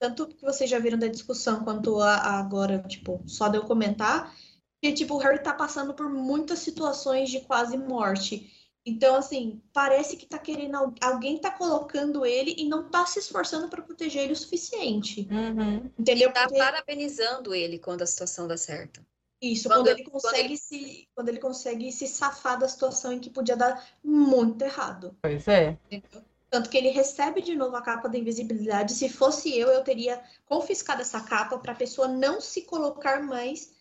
tanto que vocês já viram da discussão quanto a, a agora, tipo, só de eu comentar, que tipo, o Harry tá passando por muitas situações de quase morte. Então, assim, parece que tá querendo. al- Alguém tá colocando ele e não tá se esforçando para proteger ele o suficiente. Uhum. Entendeu? Tá Porque parabenizando ele quando a situação dá certo. isso, quando- quando, ele quando consegue se. Quando ele consegue se safar da situação em que podia dar muito errado. Pois é. Entendeu? Tanto que ele recebe de novo a capa da invisibilidade. Se fosse eu, eu teria confiscado essa capa para a pessoa não se colocar mais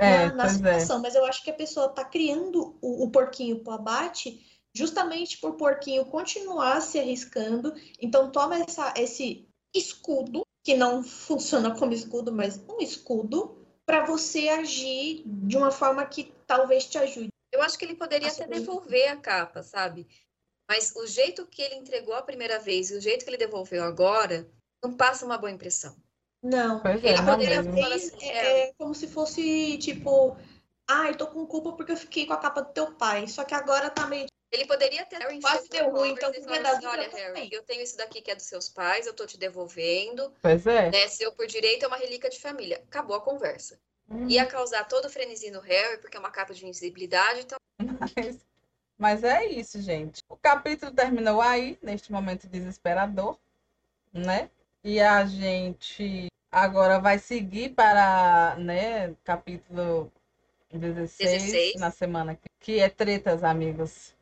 É, na, na é. situação. Mas eu acho que a pessoa tá criando o, o porquinho pro abate justamente por porquinho continuar se arriscando. Então toma essa, esse escudo, que não funciona como escudo, mas um escudo, para você agir de uma forma que talvez te ajude. Eu acho que ele poderia até devolver a capa, sabe? Mas o jeito que ele entregou a primeira vez e o jeito que ele devolveu agora não passa uma boa impressão. Não. Pois é, Ele não poderia mesmo. falar Talvez assim, é, é como se fosse tipo, ai, tô com culpa porque eu fiquei com a capa do teu pai. Só que agora tá meio. Ele poderia ter Harry Quase deu ruim, então com falou pedaço assim, olha, eu Harry, também." eu tenho isso daqui que é dos seus pais, eu tô te devolvendo, Pois é. né? Seu por direito é uma relíquia de família. Acabou a conversa. Uhum. Ia causar todo o frenesi no Harry, porque é uma capa de invisibilidade, então Mas, mas é isso, gente. O capítulo terminou aí, neste momento desesperador, né? E a gente Agora vai seguir para, né, capítulo 16, 16. na semana que, que é tretas, amigos.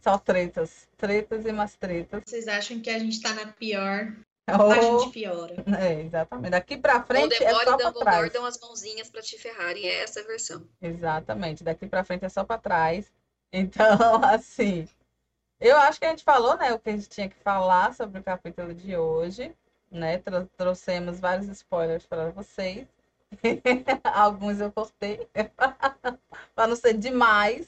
Só tretas. Tretas e mais tretas. Vocês acham que a gente tá na pior? A Oh, gente piora. é, exatamente. Daqui pra frente é só Dumbledore trás. dão as mãozinhas pra te ferrarem. É essa a versão. Exatamente. Daqui pra frente é só pra trás. Então, assim, eu acho que a gente falou, né, o que a gente tinha que falar sobre o capítulo de hoje, né? Tro- trouxemos vários spoilers para vocês. Alguns eu cortei para não ser demais.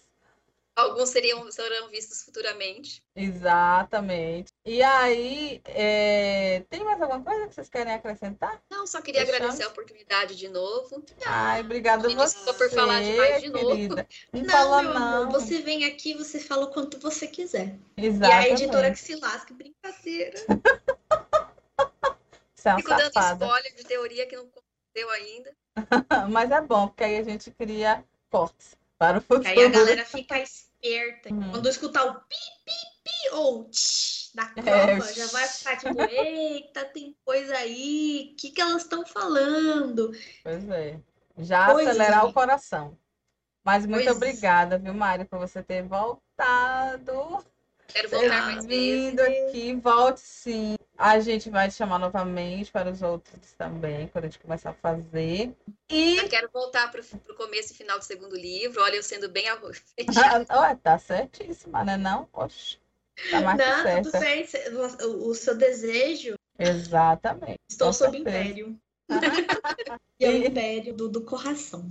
Alguns seriam, serão vistos futuramente. Exatamente. E aí, é, tem mais alguma coisa que vocês querem acrescentar? Não, só queria Fechamos? agradecer a oportunidade de novo. Ai, obrigada Me você, por falar demais de novo. querida. Não, Não, fala meu não. amor, você vem aqui, você fala o quanto você quiser. E a Exatamente. editora que se lasque, brincadeira. Você é Fico dando spoiler de teoria que não aconteceu ainda. Mas é bom, porque aí a gente cria cortes para o futuro. Aí a galera fica esperta. Uhum. Quando escutar o pi, pi, pi ou tch da É, prova, já vai ficar tipo, eita, tem coisa aí. O que, que elas estão falando? Pois é. Já Pois acelerar é. o coração. Mas muito Pois- obrigada, viu, Mari, por você ter voltado. Quero voltar mais vezes. vindo aqui. Volte sim. A gente vai te chamar novamente para os outros também, quando a gente começar a fazer. E. Eu quero voltar pro, pro começo e final do segundo livro. Olha, eu sendo bem arroz. Ah, ué, tá certíssima, né? Não? Oxe, tá mais Não, tudo certa. bem. O, o seu desejo, Exatamente. estou com sob certeza. império. E é o império do, do coração.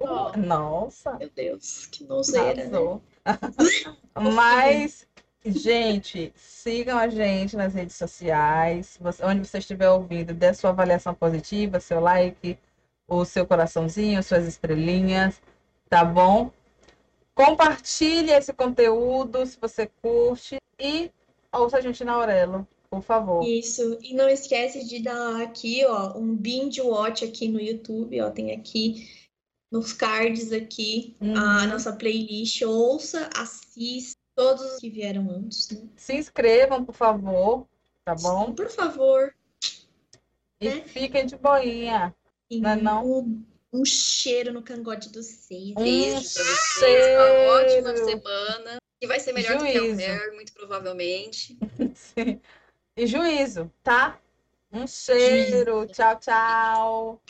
Ó, Nossa. meu Deus, que nozeira, né? Mas, gente, sigam a gente nas redes sociais. Onde você estiver ouvindo, dê sua avaliação positiva, seu like, o seu coraçãozinho, suas estrelinhas, tá bom? Compartilhe esse conteúdo se você curte e ouça a gente na Aurelo, por favor. Isso. E não esquece de dar aqui, ó, um binge watch aqui no YouTube, ó, tem aqui nos cards aqui a Uhum. nossa playlist. Ouça, assista todos os que vieram antes, né? Se inscrevam, por favor, tá bom? Por favor. E né? fiquem de boinha. E Não é não? Um, um cheiro no cangote dos seis. Um Beijo pra vocês. Uma ótima semana. Que vai ser melhor do que a Juízo. Hair, muito provavelmente. Sim. E juízo, tá? Um cheiro. Tchau, tchau.